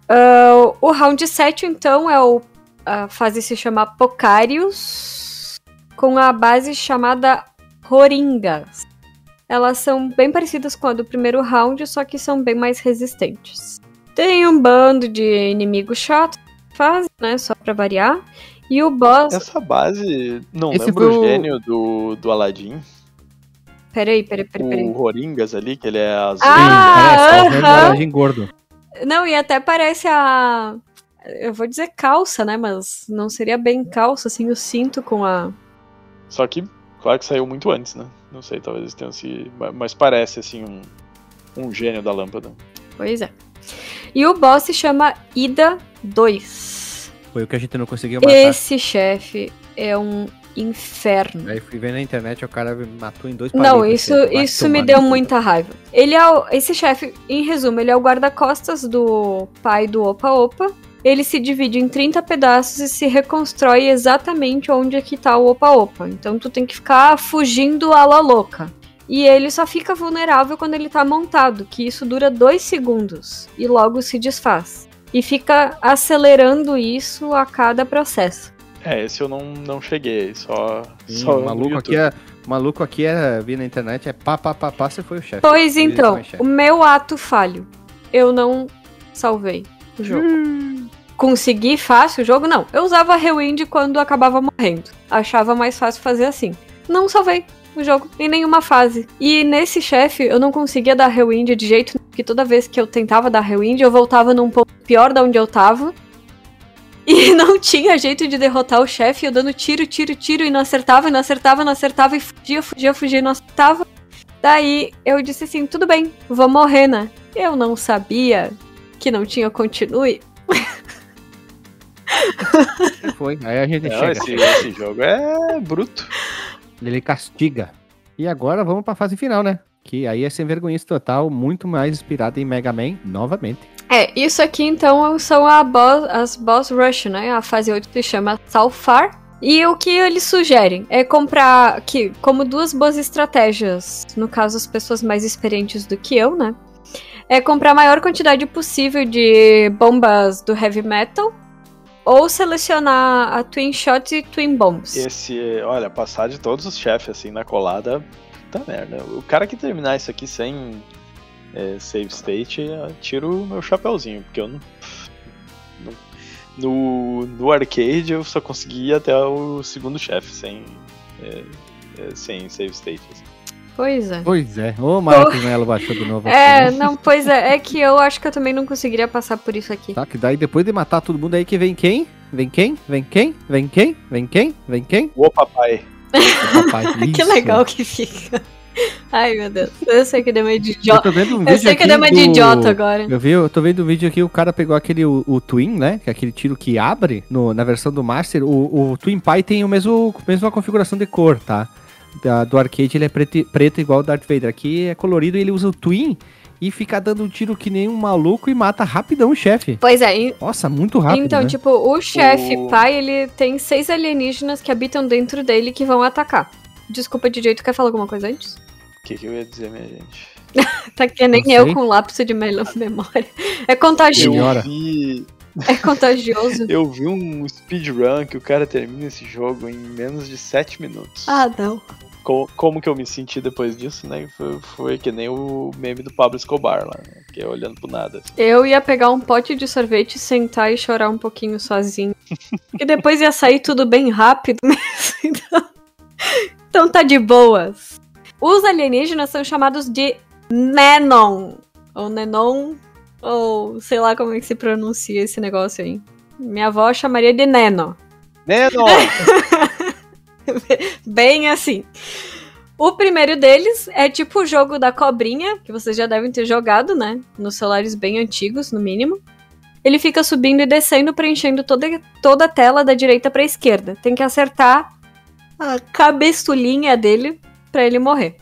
Ah, o round 7, então, é o. A fase se chama Pocarius, com a base chamada Horingas. Elas são bem parecidas com a do primeiro round, só que são bem mais resistentes. Tem um bando de inimigos chatos, fase, né? Só pra variar. E o boss. Essa base não Esse lembra foi o gênio do, do Aladdin? Peraí, peraí, peraí, peraí. O Roringas ali, que ele é azul. Ah, Parece, é o aham. personagem gordo. Não, e até parece a. Eu vou dizer calça, né? Mas não seria bem calça, assim, o cinto com a. Só que, claro que saiu muito antes, né? Não sei, talvez eles tenham se. Mas parece, assim, um, um gênio da lâmpada. Pois é. E o boss se chama Ida 2. Foi o que a gente não conseguiu matar. Esse chefe é um inferno. Aí fui ver na internet, o cara me matou em dois Não, isso, assim, isso me deu muita raiva. Ele é o, esse chefe, em resumo, ele é o guarda-costas do pai do Opa Opa. Ele se divide em 30 pedaços e se reconstrói exatamente onde é que tá o Opa Opa. Então tu tem que ficar fugindo a la louca. E ele só fica vulnerável quando ele tá montado, que isso dura dois segundos e logo se desfaz. E fica acelerando isso a cada processo. É, esse eu não, não cheguei, só. Sim, só maluco aqui é. Maluco aqui é. Vi na internet, é pá, pá, pá, pá, você foi o chefe. Pois então, o meu ato falho. Eu não salvei o jogo. Consegui fácil o jogo? Não. Eu usava Rewind quando acabava morrendo. Achava mais fácil fazer assim. Não salvei o jogo em nenhuma fase. E nesse chefe eu não conseguia dar Rewind de jeito nenhum, porque toda vez que eu tentava dar Rewind eu voltava num ponto pior da onde eu tava. E não tinha jeito de derrotar o chefe, eu dando tiro, tiro, tiro, e não acertava, e não acertava, não acertava, e fugia, fugia, fugia, e não acertava. Daí eu disse assim: tudo bem, vou morrer, né? Eu não sabia que não tinha continue. Foi. Aí a gente Não, chega. esse, esse jogo é bruto. Ele castiga. E agora vamos pra fase final, né? Que aí é sem vergonha total, muito mais inspirado em Mega Man, novamente. É, isso aqui então são a boss, as boss rush, né? A fase 8 se chama Salfar. E o que eles sugerem é comprar, que como duas boas estratégias, no caso as pessoas mais experientes do que eu, né? É comprar a maior quantidade possível de bombas do heavy metal ou selecionar a Twin Shot e Twin Bombs. Esse, olha, passar de todos os chefes assim na colada, puta merda. O cara que terminar isso aqui sem é, save state, tiro o meu chapéuzinho, porque eu não. não- no, no arcade eu só consegui até o segundo chefe sem, é, é, sem save state. assim. Pois é. Pois é. Ô, Marcos Melo baixou de novo. É, aqui, né? não, pois é, é que eu acho que eu também não conseguiria passar por isso aqui. Tá, que daí depois de matar todo mundo aí que vem quem? Vem quem? Vem quem? Vem quem? Vem quem? Vem quem? Ô papai, O papai. que legal que fica. Ai, meu Deus. Eu sei que deu uma de Eu idiota. vendo um Eu sei que deu uma de do- idiota agora. Eu, vi, eu tô vendo um vídeo aqui, o cara pegou aquele, o, o Twin, né? Que é aquele tiro que abre no- na versão do Master. O, o Twin Pi tem o mesmo, mesma configuração de cor, tá? Da- do arcade ele é preto, preto igual o Darth Vader. Aqui é colorido e ele usa o Twin e fica dando um tiro que nem um maluco e mata rapidão o chefe. Pois é, e- Nossa, muito rápido, então, né? tipo, o chefe O- pai, ele tem seis alienígenas que habitam dentro dele que vão atacar. Desculpa, DJ, tu quer falar alguma coisa antes? o que, que eu ia dizer, minha gente? Tá que nem eu com lapso de memória. É contagioso. Eu vi, É contagioso. eu vi um speedrun que o cara termina esse jogo em menos de 7 minutos. Ah, não. Co- como que eu me senti depois disso, né? Foi, foi que nem o meme do Pablo Escobar lá, né? que é olhando pro nada. assim. Eu ia pegar um pote de sorvete, sentar e chorar um pouquinho sozinho. e depois ia sair tudo bem rápido mesmo. Então, então tá de boas. Os alienígenas são chamados de Nenon. Ou Nenon. Ou sei lá como é que se pronuncia esse negócio aí. Minha avó chamaria de Neno. Neno! Bem assim. O primeiro deles é tipo o jogo da cobrinha, que vocês já devem ter jogado, né? Nos celulares bem antigos, no mínimo. Ele fica subindo e descendo, preenchendo toda, toda a tela da direita pra esquerda. Tem que acertar a cabeçulinha dele pra ele morrer.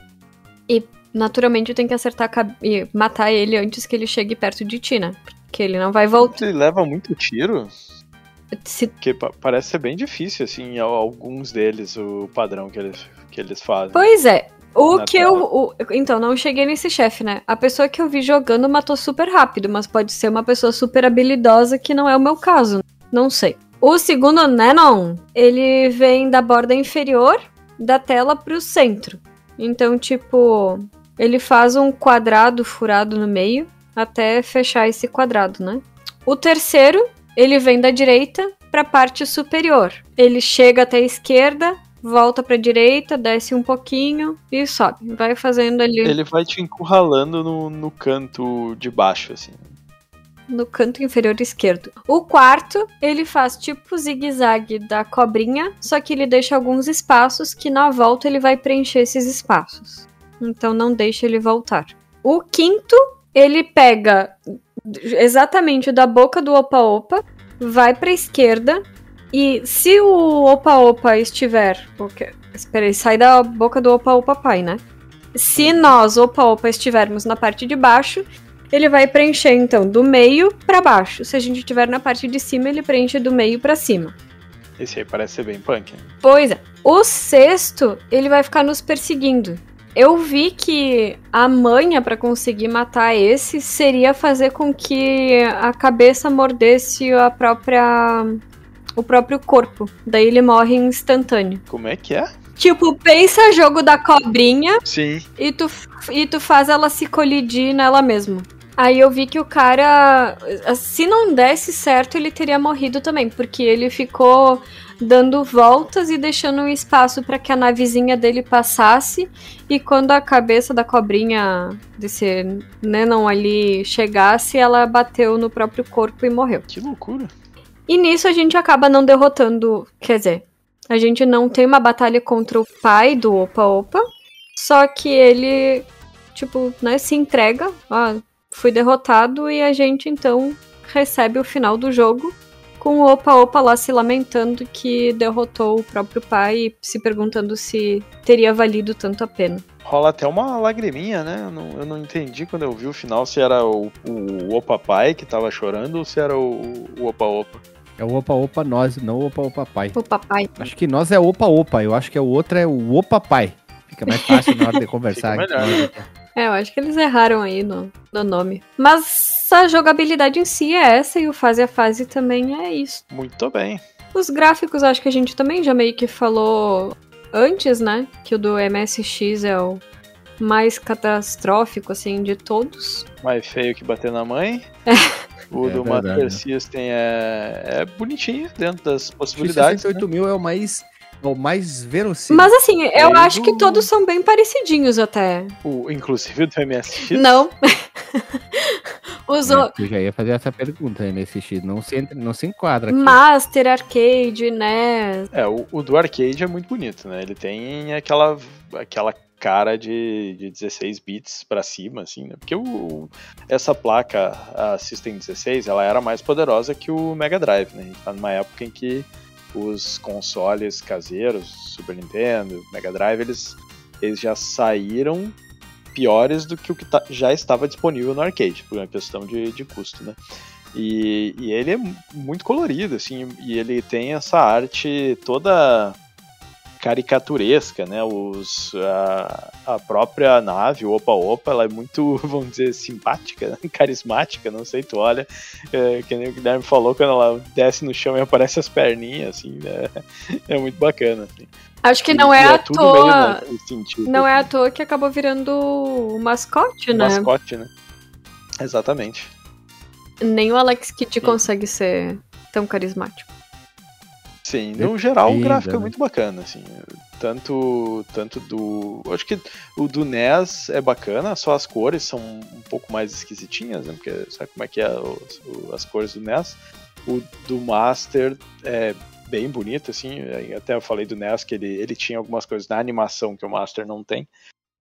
E, naturalmente, tem que acertar a e matar ele antes que ele chegue perto de ti, né? Porque ele não vai voltar. Ele leva muito tiro? Se Porque pa- parece ser bem difícil, assim, al- alguns deles, o padrão que eles, que eles fazem. Pois é. O que tela. eu. o- então, não cheguei nesse chefe, né? A pessoa que eu vi jogando matou super rápido, mas pode ser uma pessoa super habilidosa que não é o meu caso. Não sei. O segundo Nenon, ele vem da borda inferior da tela pro centro. Então, tipo, ele faz um quadrado furado no meio até fechar esse quadrado, né? O terceiro, ele vem da direita pra parte superior. Ele chega até a esquerda, volta pra direita, desce um pouquinho e sobe. Vai fazendo ali Ele vai te encurralando no, no canto de baixo, assim. no canto inferior esquerdo. O quarto, ele faz tipo o zigue-zague da cobrinha, só que ele deixa alguns espaços que na volta ele vai preencher esses espaços. Então não deixa ele voltar. O quinto, ele pega exatamente da boca do Opa-Opa, vai pra esquerda e se o Opa-Opa estiver, porque espera aí, sai da boca do Opa-Opa pai, né? Se nós, Opa-Opa, estivermos na parte de baixo, ele vai preencher então do meio pra baixo. Se a gente estiver na parte de cima, ele preenche do meio pra cima. Esse aí parece ser bem punk. né? Pois é. O sexto, ele vai ficar nos perseguindo. Eu vi que a manha pra conseguir matar esse seria fazer com que a cabeça mordesse a própria o próprio corpo. Daí ele morre instantâneo. Como é que é? Tipo, pensa jogo da cobrinha Sim. e tu, e tu faz ela se colidir nela mesma. Aí eu vi que o cara, se não desse certo, ele teria morrido também, porque ele ficou dando voltas e deixando um espaço para que a navezinha dele passasse. E quando a cabeça da cobrinha desse Nenon ali chegasse, ela bateu no próprio corpo e morreu. Que loucura. E nisso a gente acaba não derrotando. Quer dizer, a gente não tem uma batalha contra o pai do Opa Opa. Só que ele, tipo, né, se entrega. Ah, fui derrotado. E a gente então recebe o final do jogo. Com o Opa Opa lá se lamentando que derrotou o próprio pai e se perguntando se teria valido tanto a pena. Rola até uma lagriminha, né? Eu não, eu não entendi quando eu vi o final se era o, o Opa Pai que tava chorando ou se era o, o Opa Opa. É o Opa Opa Nós, não o Opa Opa Pai. O papai. Acho que nós é Opa Opa, eu acho que é o outro é o Opa Pai. Fica mais fácil na hora de conversar. Fica melhor. É, eu acho que eles erraram aí no, no nome. Mas a jogabilidade em si é essa e o fase a fase também é isso. Muito bem. Os gráficos, acho que a gente também já meio que falou antes, né? Que o do MSX é o mais catastrófico, assim, de todos. Mais feio que bater na mãe. O É do verdade. Master System é, é bonitinho dentro das possibilidades. né? 68 mil é o mais, é o mais verossímil. Mas assim, eu É acho do- que todos são bem parecidinhos até. O, inclusive o do MSX. Não. Os o- É, eu já ia fazer essa pergunta, MSX. Não se, entra- não se enquadra aqui. Master, Arcade, NES. É, o, o do arcade é muito bonito, né? Ele tem aquela, aquela cara de, de 16 bits pra cima, assim, né? Porque o, essa placa, a System 16, ela era mais poderosa que o Mega Drive, né? A gente tá numa época em que os consoles caseiros, Super Nintendo, Mega Drive, eles, eles já saíram piores do que o que tá- já estava disponível no arcade, por uma questão de, de custo, né? E, e ele é mu- muito colorido, assim, e ele tem essa arte toda caricaturesca, né? Os, a, a própria nave, o Opa Opa, ela é muito, vamos dizer, simpática, né? carismática, não sei, tu olha, é, que nem o Guilherme falou, quando ela desce no chão e aparece as perninhas, assim, né? é muito bacana, assim. Acho que não e é à toa. Não é à assim, toa que acabou virando o mascote, né? mascote, né? Exatamente. Nem o Alex Kidd Sim. consegue ser tão carismático. Sim, no geral o gráfico é né? muito bacana, assim. Tanto, tanto do. Acho que o do NES é bacana, só as cores são um pouco mais esquisitinhas, né? Porque sabe como é que é os- o- as cores do NES? O do Master é bem bonito, assim. Até eu falei do NES que ele, ele tinha algumas coisas na animação que o Master não tem.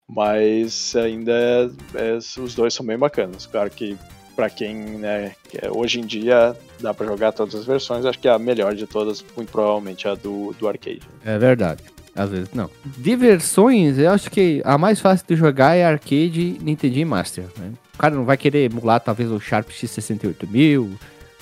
Mas ainda é- é- os dois são bem bacanas. Claro que pra quem, né, é- hoje em dia dá pra jogar todas as versões, acho que a melhor de todas, muito provavelmente, é a do, do arcade. É verdade. Às vezes não. De versões, eu acho que a mais fácil de jogar é arcade, Nintendo Master. né? O cara não vai querer emular talvez o Sharp X68000,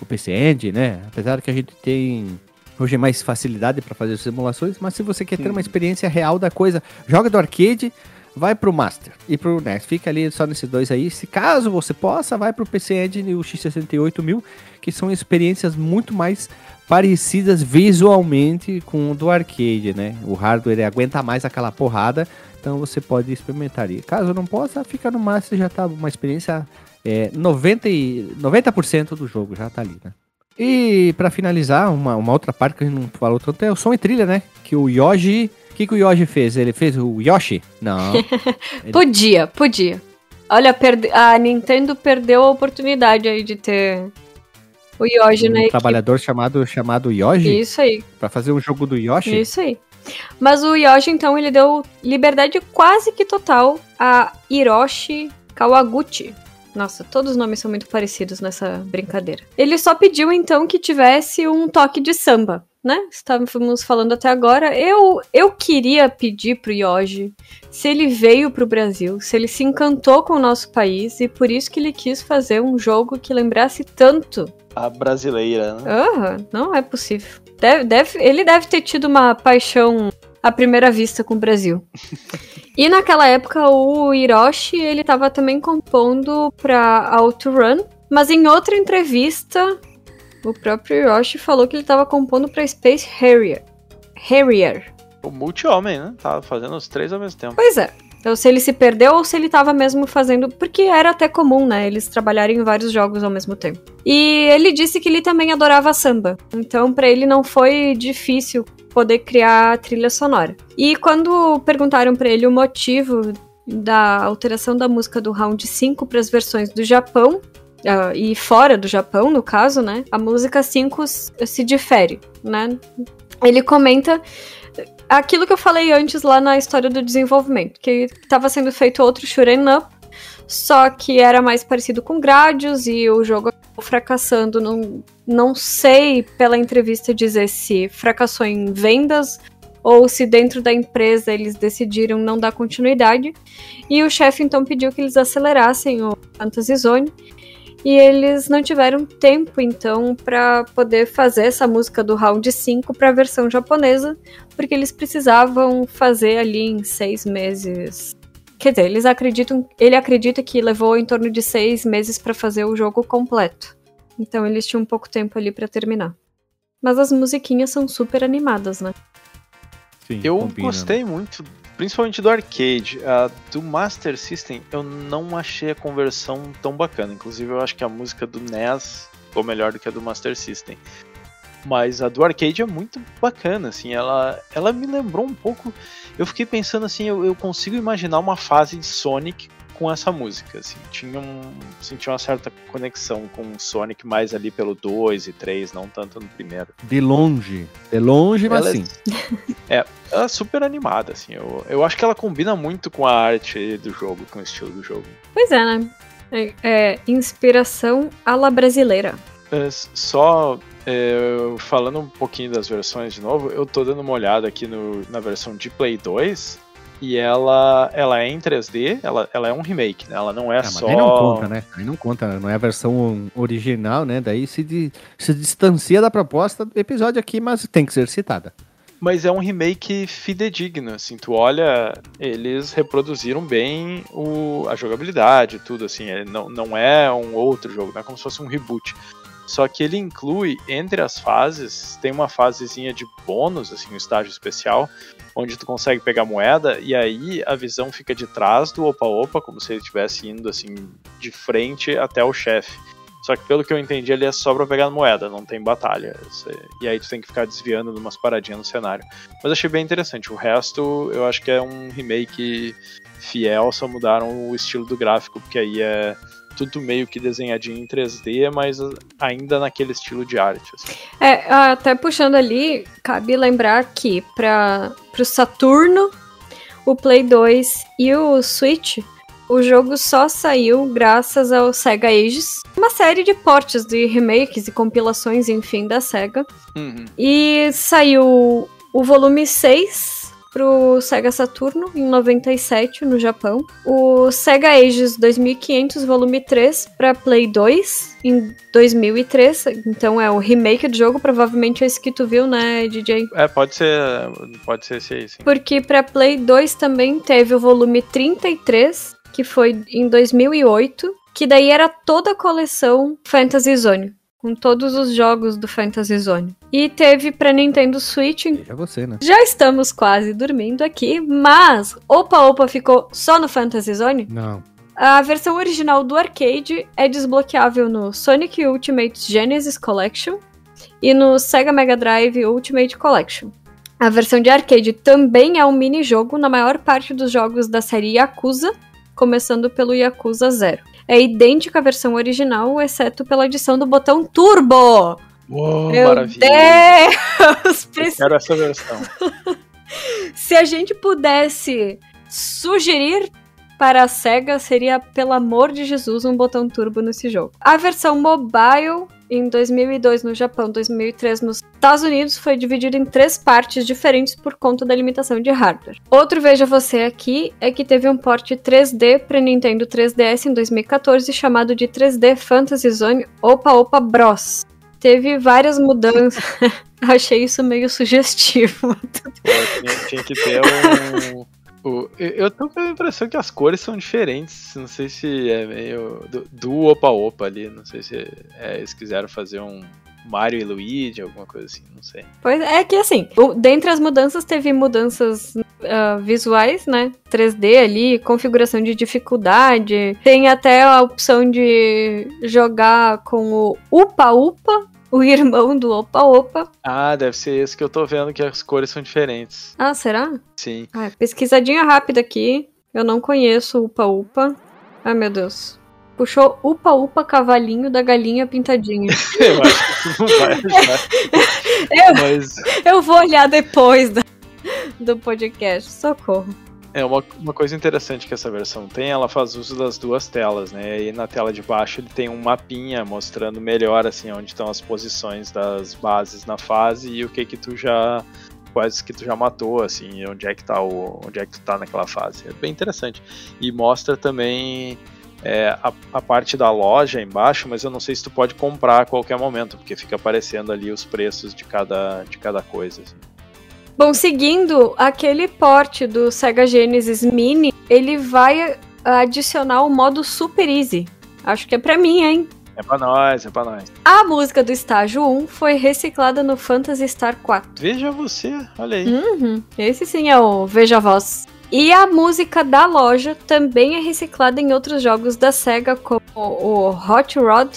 o PC Engine, né? Apesar que a gente tem hoje mais facilidade para fazer simulações, mas se você quer ter uma experiência real da coisa, joga do arcade, vai pro Master e pro NES. Fica ali só nesses dois aí. Se caso você possa, vai pro PC Engine e o X68000, que são experiências muito mais parecidas visualmente com o do arcade, né? O hardware aguenta mais aquela porrada, então você pode experimentar. E caso não possa, fica no Master já tá uma experiência é, 90 e 90% do jogo já tá ali, né? E pra finalizar, uma, uma outra parte que a gente não falou tanto é o som e trilha, né? Que o Yoshi. O que, que o Yoshi fez? Ele fez o Yoshi? Não. Podia, podia. Olha, perde... a Nintendo perdeu a oportunidade aí de ter o Yoshi na um equipe. trabalhador chamado, chamado Yoshi Isso aí, pra fazer um jogo do Yoshi. isso aí. Mas o Yoshi, então, ele deu liberdade quase que total a Hiroshi Kawaguchi. Nossa, todos os nomes são muito parecidos nessa brincadeira. Ele só pediu, então, que tivesse um toque de samba, né? Estávamos falando até agora. Eu, eu queria pedir pro Yoshi se ele veio pro Brasil, se ele se encantou com o nosso país e por isso que ele quis fazer um jogo que lembrasse tanto A brasileira, né? Ah, não é possível. Deve, deve- ele deve ter tido uma paixão à primeira vista com o Brasil. e naquela época o Hiroshi, ele tava também compondo pra OutRun, mas em outra entrevista o próprio Hiroshi falou que ele tava compondo pra Space Harrier. Harrier. O multi-homem, né? Tava fazendo os três ao mesmo tempo. Pois é. Então, se ele se perdeu ou se ele tava mesmo fazendo. Porque era até comum, né? Eles trabalharem em vários jogos ao mesmo tempo. E ele disse que ele também adorava samba. Então, pra ele não foi difícil poder criar a trilha sonora. E quando perguntaram pra ele o motivo da alteração da música do Round 5 para as versões do Japão. Ah, e fora do Japão, no caso, né? A música 5 s- se difere, né? Ele comenta aquilo que eu falei antes lá na história do desenvolvimento, que estava sendo feito outro shoot'em up, só que era mais parecido com Gradius e o jogo acabou fracassando. Não, não sei pela entrevista dizer se fracassou em vendas ou se dentro da empresa eles decidiram não dar continuidade. E o chefe então pediu que eles acelerassem o Fantasy Zone. E eles não tiveram tempo, então, para poder fazer essa música do Round 5 para a versão japonesa, porque eles precisavam fazer ali em seis meses. Quer dizer, eles acreditam, ele acredita que levou em torno de seis meses para fazer o jogo completo. Então eles tinham pouco tempo ali para terminar. Mas as musiquinhas são super animadas, né? Sim, Eu combina. gostei muito, principalmente do arcade. A do Master System, eu não achei a conversão tão bacana. Inclusive, eu acho que a música do NES ficou melhor do que a do Master System. Mas a do arcade é muito bacana, assim, ela, ela me lembrou um pouco. Eu fiquei pensando assim, eu, eu consigo imaginar uma fase de Sonic com essa música, assim, tinha um, senti uma certa conexão com o Sonic mais ali pelo 2 e 3, não tanto no primeiro. De longe. De longe, mas Ela é- sim. É, ela é super animada, assim. Eu, eu acho que ela combina muito com a arte do jogo, com o estilo do jogo. Pois é, né? É, é inspiração à la brasileira. É, só é, falando um pouquinho das versões de novo, eu tô dando uma olhada aqui no, na versão de Play 2 e ela, ela é em 3D, ela, ela é um remake, né? Ela não é Ah, só. aí não conta, né? Aí não conta, não é a versão original, né? Daí se, di- se distancia da proposta do episódio aqui, mas tem que ser citada. Mas é um remake fidedigno, assim, tu olha, eles reproduziram bem o, a jogabilidade, tudo, assim, ele não, não é um outro jogo, não é como se fosse um reboot. Só que ele inclui, entre as fases, tem uma fasezinha de bônus, assim, um estágio especial, onde tu consegue pegar moeda, e aí a visão fica de trás do opa-opa, como se ele estivesse indo, assim, de frente até o chefe. Só que pelo que eu entendi, ele é só pra pegar moeda, não tem batalha. E aí tu tem que ficar desviando de umas paradinhas no cenário. Mas achei bem interessante. O resto, eu acho que é um remake fiel, só mudaram o estilo do gráfico, porque aí é tudo meio que desenhadinho em 3D, mas ainda naquele estilo de arte. assim. É, até puxando ali, cabe lembrar que para o Saturno, o Play 2 e o Switch, o jogo só saiu graças ao Sega Ages, uma série de portes de remakes e compilações, enfim, da Sega. Uhum. E saiu o volume 6 pro Sega Saturno em 97 no Japão, o Sega Ages 2500 volume 3 para Play 2 em 2003, então é o remake do jogo, provavelmente é esse que tu viu, né, DJ? É, pode ser, pode ser esse aí, sim. Porque para Play 2 também teve o volume 33, que foi em 2008, que daí era toda a coleção Fantasy Zone com todos os jogos do Fantasy Zone. E teve para Nintendo Switch. É você, né? Já estamos quase dormindo aqui, mas Opa Opa ficou só no Fantasy Zone? Não. A versão original do arcade é desbloqueável no Sonic Ultimate Genesis Collection e no Sega Mega Drive Ultimate Collection. A versão de arcade também é um mini-jogo na maior parte dos jogos da série Yakuza, começando pelo Yakuza 0 é idêntica à versão original, exceto pela adição do botão Turbo. Uou, Meu maravilha. Deus! Eu quero essa versão. Se a gente pudesse sugerir para a SEGA, seria, pelo amor de Jesus, um botão turbo nesse jogo. A versão mobile, em 2002 no Japão, 2003 nos Estados Unidos, foi dividida em três partes diferentes por conta da limitação de hardware. Outro Veja Você aqui é que teve um porte 3D para Nintendo 3DS em 2014 chamado de 3D Fantasy Zone Opa Opa Bros. Teve várias mudanças. Achei isso meio sugestivo. Pô, tinha, tinha que ter um. O- eu- tô com a impressão que as cores são diferentes. Não sei se é meio. Do, do Opa Opa ali. Não sei se é, eles quiseram fazer um Mario e Luigi, alguma coisa assim. Não sei. Pois é que assim, o- dentre as mudanças teve mudanças ah, visuais, né? 3D ali, configuração de dificuldade. Tem até a opção de jogar com o Upa Upa, o irmão do Opa Opa. Ah, deve ser esse que eu tô vendo que as cores são diferentes. Ah, será? Sim. Ah, pesquisadinha rápida aqui. Eu não conheço o Upa Upa. Ai, meu Deus. Puxou Upa Upa Cavalinho da Galinha Pintadinha. Eu acho que não vai achar. Eu, Mas eu vou olhar depois da- do podcast. Socorro. É uma, uma coisa interessante que essa versão tem, ela faz uso das duas telas, né? E na tela de baixo ele tem um mapinha mostrando melhor assim onde estão as posições das bases na fase e o que que tu já quais que tu já matou, assim, onde é que tá o onde é que tu tá naquela fase. É bem interessante. E mostra também é, a, a parte da loja embaixo, mas eu não sei se tu pode comprar a qualquer momento, porque fica aparecendo ali os preços de cada de cada coisa. assim. Bom, seguindo aquele porte do Sega Genesis Mini, ele vai adicionar o modo Super Easy. Acho que é pra mim, hein? É pra nós, é pra nós. A música do estágio 1 foi reciclada no Phantasy Star 4. Veja você, olha aí. Uhum, esse sim é o Veja Voz. E a música da loja também é reciclada em outros jogos da SEGA, como o Hot Rod,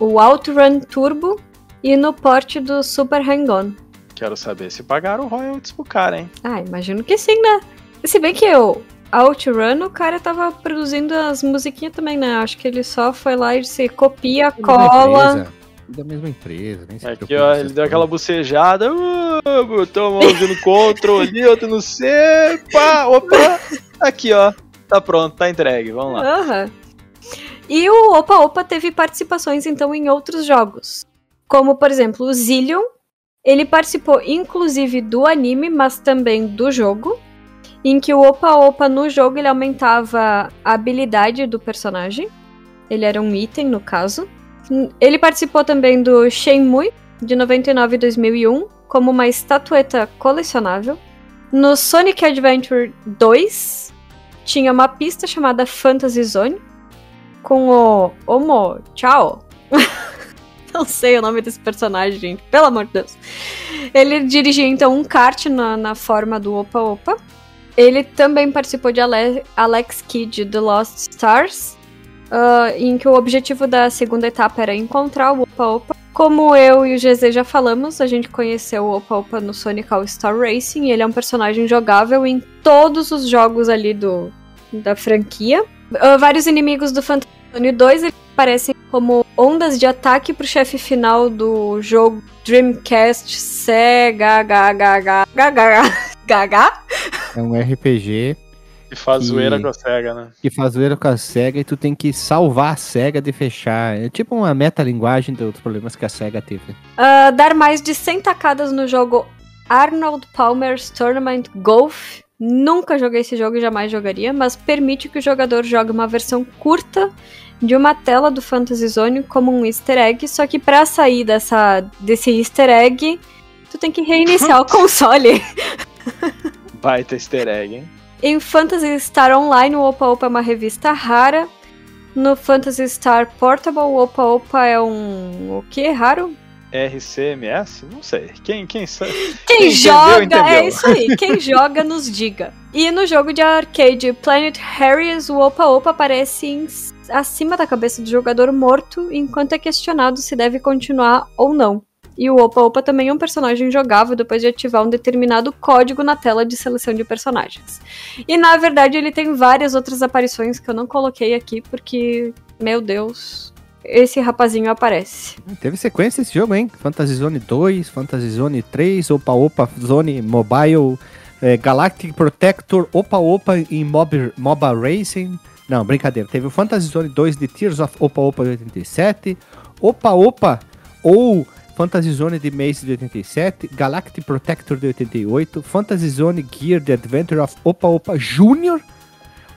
o Outrun Turbo e no porte do Super Hang-On. Quero saber se pagaram royalties pro cara, hein? Ah, imagino que sim, né? Se bem que o Outrun, o cara tava produzindo as musiquinhas também, né? Acho que ele só foi lá e se copia, cola. Da mesma empresa, nem se Aqui, preocupa ó, ele deu aquela coisas. bucejada. Uh, botou uma mãozinha no Ctrl ali, outra no C. Pá, opa. Aqui, ó. Tá pronto, tá entregue. Vamos lá. Aham. E o Opa Opa teve participações então em outros jogos. Como, por exemplo, o Zillion. Ele participou inclusive do anime, mas também do jogo. Em que o Opa Opa no jogo ele aumentava a habilidade do personagem. Ele era um item, no caso. Ele participou também do Shenmue, de 99 e 2001, como uma estatueta colecionável. No Sonic Adventure 2, tinha uma pista chamada Fantasy Zone, com o Omo Chao. Não sei o nome desse personagem, gente. Pelo amor de Deus. Ele dirigia então um kart na, na forma do Opa Opa. Ele também participou de Ale- Alex Kidd The Lost Stars, ah, em que o objetivo da segunda etapa era encontrar o Opa Opa. Como eu e o GZ já falamos, a gente conheceu o Opa Opa no Sonic All Star Racing. Ele é um personagem jogável em todos os jogos ali do, da franquia. Ah, vários inimigos do Phantasy Zone 2 eles aparecem como ondas de ataque pro chefe final do jogo Dreamcast Gaga É um RPG E faz Que- zoeira com a SEGA, né? que faz zoeira com a SEGA e tu tem que salvar a SEGA de fechar. É tipo uma metalinguagem dos problemas que a SEGA teve. Ah, dar mais de 100 tacadas no jogo Arnold Palmer's Tournament Golf. Nunca joguei esse jogo e jamais jogaria, mas permite que o jogador jogue uma versão curta de uma tela do Fantasy Zone como um easter egg, só que para sair dessa, desse easter egg, tu tem que reiniciar o console. Baita easter egg, hein? Em Phantasy Star Online, o Opa Opa é uma revista rara. No Phantasy Star Portable, o Opa Opa é um. o que? Raro? RCMS? Não sei. Quem, quem sabe? Quem, quem joga, entendeu, entendeu. é isso aí. Quem joga nos diga. E no jogo de arcade Planet Harriers, o Opa Opa aparece em, acima da cabeça do jogador morto, enquanto é questionado se deve continuar ou não. E o Opa Opa também é um personagem jogável depois de ativar um determinado código na tela de seleção de personagens. E na verdade ele tem várias outras aparições que eu não coloquei aqui porque, meu Deus, esse rapazinho aparece. Teve sequência esse jogo, hein? Fantasy Zone 2, Fantasy Zone 3, Opa Opa Zone Mobile, é, Galactic Protector, Opa Opa em Mob, MOBA Racing. Não, brincadeira. Teve o Fantasy Zone 2 de Tears of Opa Opa de 87, Opa Opa ou Fantasy Zone de Maze de 87, Galactic Protector de 88, Fantasy Zone Gear The Adventure of Opa Opa Junior,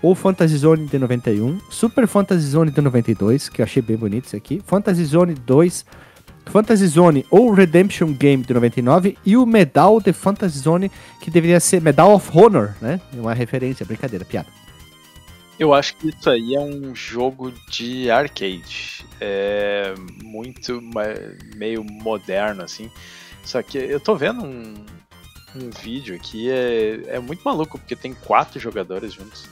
ou Fantasy Zone de 91, Super Fantasy Zone de 92, que eu achei bem bonito isso aqui, Fantasy Zone 2, Fantasy Zone ou Redemption Game de 99 e o Medal de Fantasy Zone, que deveria ser Medal of Honor, né? Uma referência, brincadeira, piada. Eu acho que isso aí é um jogo de arcade. É muito meio moderno, assim. Só que eu tô vendo um, um vídeo aqui, é, é muito maluco, porque tem quatro jogadores juntos.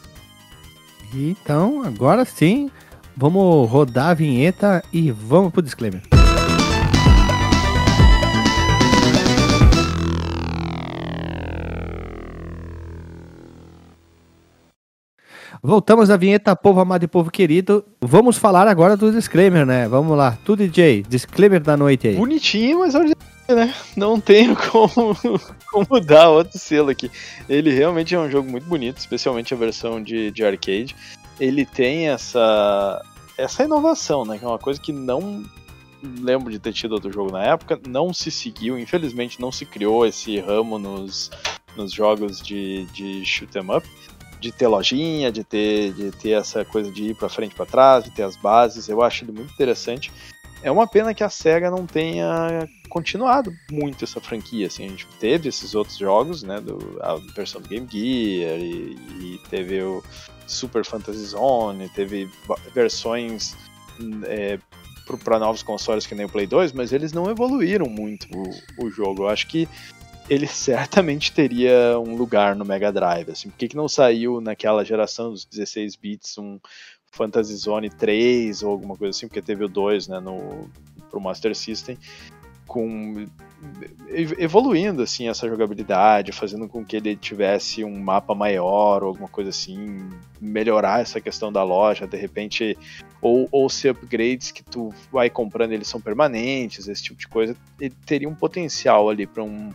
Então, agora sim, vamos rodar a vinheta e vamos pro disclaimer. Voltamos à vinheta Povo Amado e Povo Querido. Vamos falar agora do disclaimer, né? Vamos lá. Tu, DJ, disclaimer da noite aí. Bonitinho, mas né? Não tenho como, como dar outro selo aqui. Ele realmente é um jogo muito bonito, especialmente a versão de, de arcade. Ele tem essa, essa inovação, né? Que é uma coisa que não lembro de ter tido outro jogo na época. Não se seguiu, infelizmente não se criou esse ramo nos, nos jogos de, de shoot 'em up de ter lojinha, de ter, de ter essa coisa de ir para frente para trás, de ter as bases. Eu acho ele muito interessante. É uma pena que a SEGA não tenha continuado muito essa franquia. Assim, a gente teve esses outros jogos, né? Do, a versão do Game Gear, e, e teve o Super Fantasy Zone, teve versões é, para novos consoles que nem o Play 2, mas eles não evoluíram muito o, o jogo. Eu acho que ele certamente teria um lugar no Mega Drive. Assim, por que, que não saiu naquela geração dos 16 bits um Fantasy Zone 3 ou alguma coisa assim? Porque teve o 2 né, no, pro Master System, com evoluindo assim essa jogabilidade, fazendo com que ele tivesse um mapa maior ou alguma coisa assim, melhorar essa questão da loja, de repente, ou, ou se upgrades que tu vai comprando eles são permanentes, esse tipo de coisa, ele teria um potencial ali para um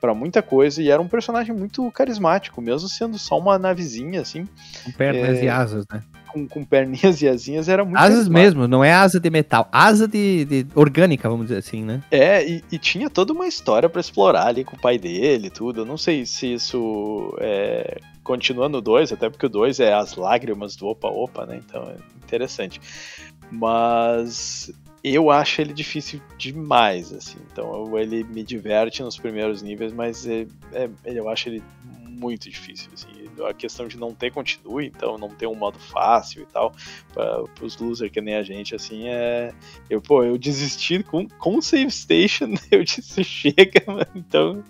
para muita coisa e era um personagem muito carismático, mesmo sendo só uma navezinha assim. Com pernas é, e asas, né? Com, com perninhas e asinhas era muito. Asas mesmo, não é asa de metal, asa de, de orgânica, vamos dizer assim, né? É, e, e tinha toda uma história para explorar ali com o pai dele e tudo. Eu não sei se isso é, continua no 2, até porque o 2 é as lágrimas do Opa Opa, né? Então é interessante. Mas eu acho ele difícil demais, assim. Então ele me diverte nos primeiros níveis, mas é, é, eu acho ele muito difícil, assim. A questão de não ter continue, então não ter um modo fácil e tal, para os losers que nem a gente, assim, é. Eu, pô, eu desisti com, com o Save Station, eu disse, chega, então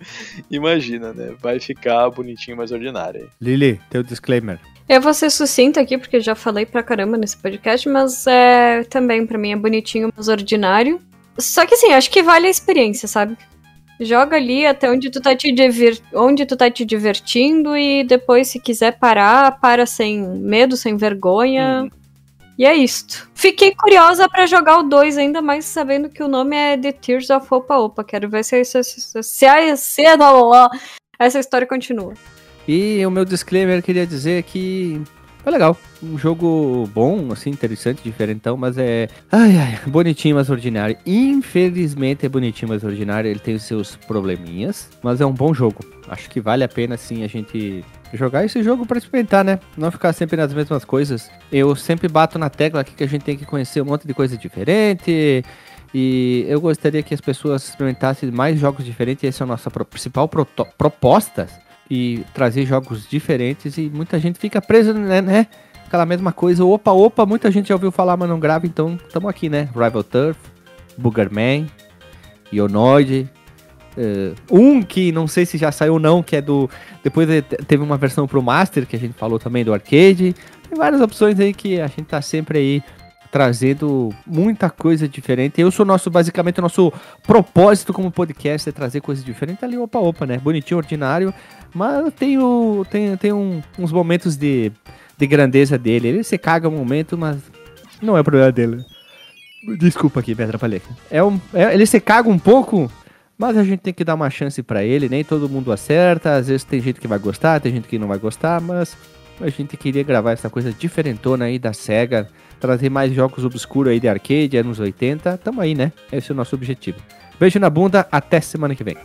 imagina, né? Vai ficar bonitinho, mais ordinário. Lili, teu disclaimer. Eu vou ser sucinta aqui, porque já falei pra caramba nesse podcast, mas é, também para mim é bonitinho, mas ordinário. Só que assim, acho que vale a experiência, sabe? Joga ali até onde tu tá te, divir... onde tu tá te divertindo e depois, se quiser parar, para sem medo, sem vergonha. Hum. E é isto. Fiquei curiosa para jogar o 2, ainda mais sabendo que o nome é The Tears of Opa Opa. Quero ver se, se, se, se, se, se essa história continua. E o meu disclaimer queria dizer que Foi legal. Um jogo bom, assim, interessante, diferentão, mas é. Ai, ai, bonitinho, mas ordinário. Infelizmente é bonitinho, mas ordinário. Ele tem os seus probleminhas, mas é um bom jogo. Acho que vale a pena, assim, a gente jogar esse jogo para experimentar, né? Não ficar sempre nas mesmas coisas. Eu sempre bato na tecla aqui que a gente tem que conhecer um monte de coisa diferente. E eu gostaria que as pessoas experimentassem mais jogos diferentes. Essa é a nossa principal proposta. E trazer jogos diferentes. E muita gente fica presa, né? né? Aquela mesma coisa. Opa, opa, muita gente já ouviu falar, mas não grava. Então, estamos aqui, né? Rival Turf, Boogerman, Ionoid. Uh, um que não sei se já saiu ou não, que é do. Depois teve uma versão pro Master, que a gente falou também do arcade. Tem várias opções aí que a gente tá sempre aí trazendo muita coisa diferente. Eu sou nosso, basicamente, o nosso propósito como podcast é trazer coisas diferentes. Ali, opa, opa, né? Bonitinho, ordinário, mas tem, o, tem, tem um, uns momentos de, de grandeza dele. Ele se caga um momento, mas não é problema dele. Desculpa aqui, me atrapalhei. É um, é, ele se caga um pouco, mas a gente tem que dar uma chance para ele. Nem todo mundo acerta. Às vezes tem gente que vai gostar, tem gente que não vai gostar, mas a gente queria gravar essa coisa diferentona aí da SEGA trazer mais jogos obscuros aí de arcade, anos 80. Tamo aí, né? Esse é o nosso objetivo. Beijo na bunda, até semana que vem.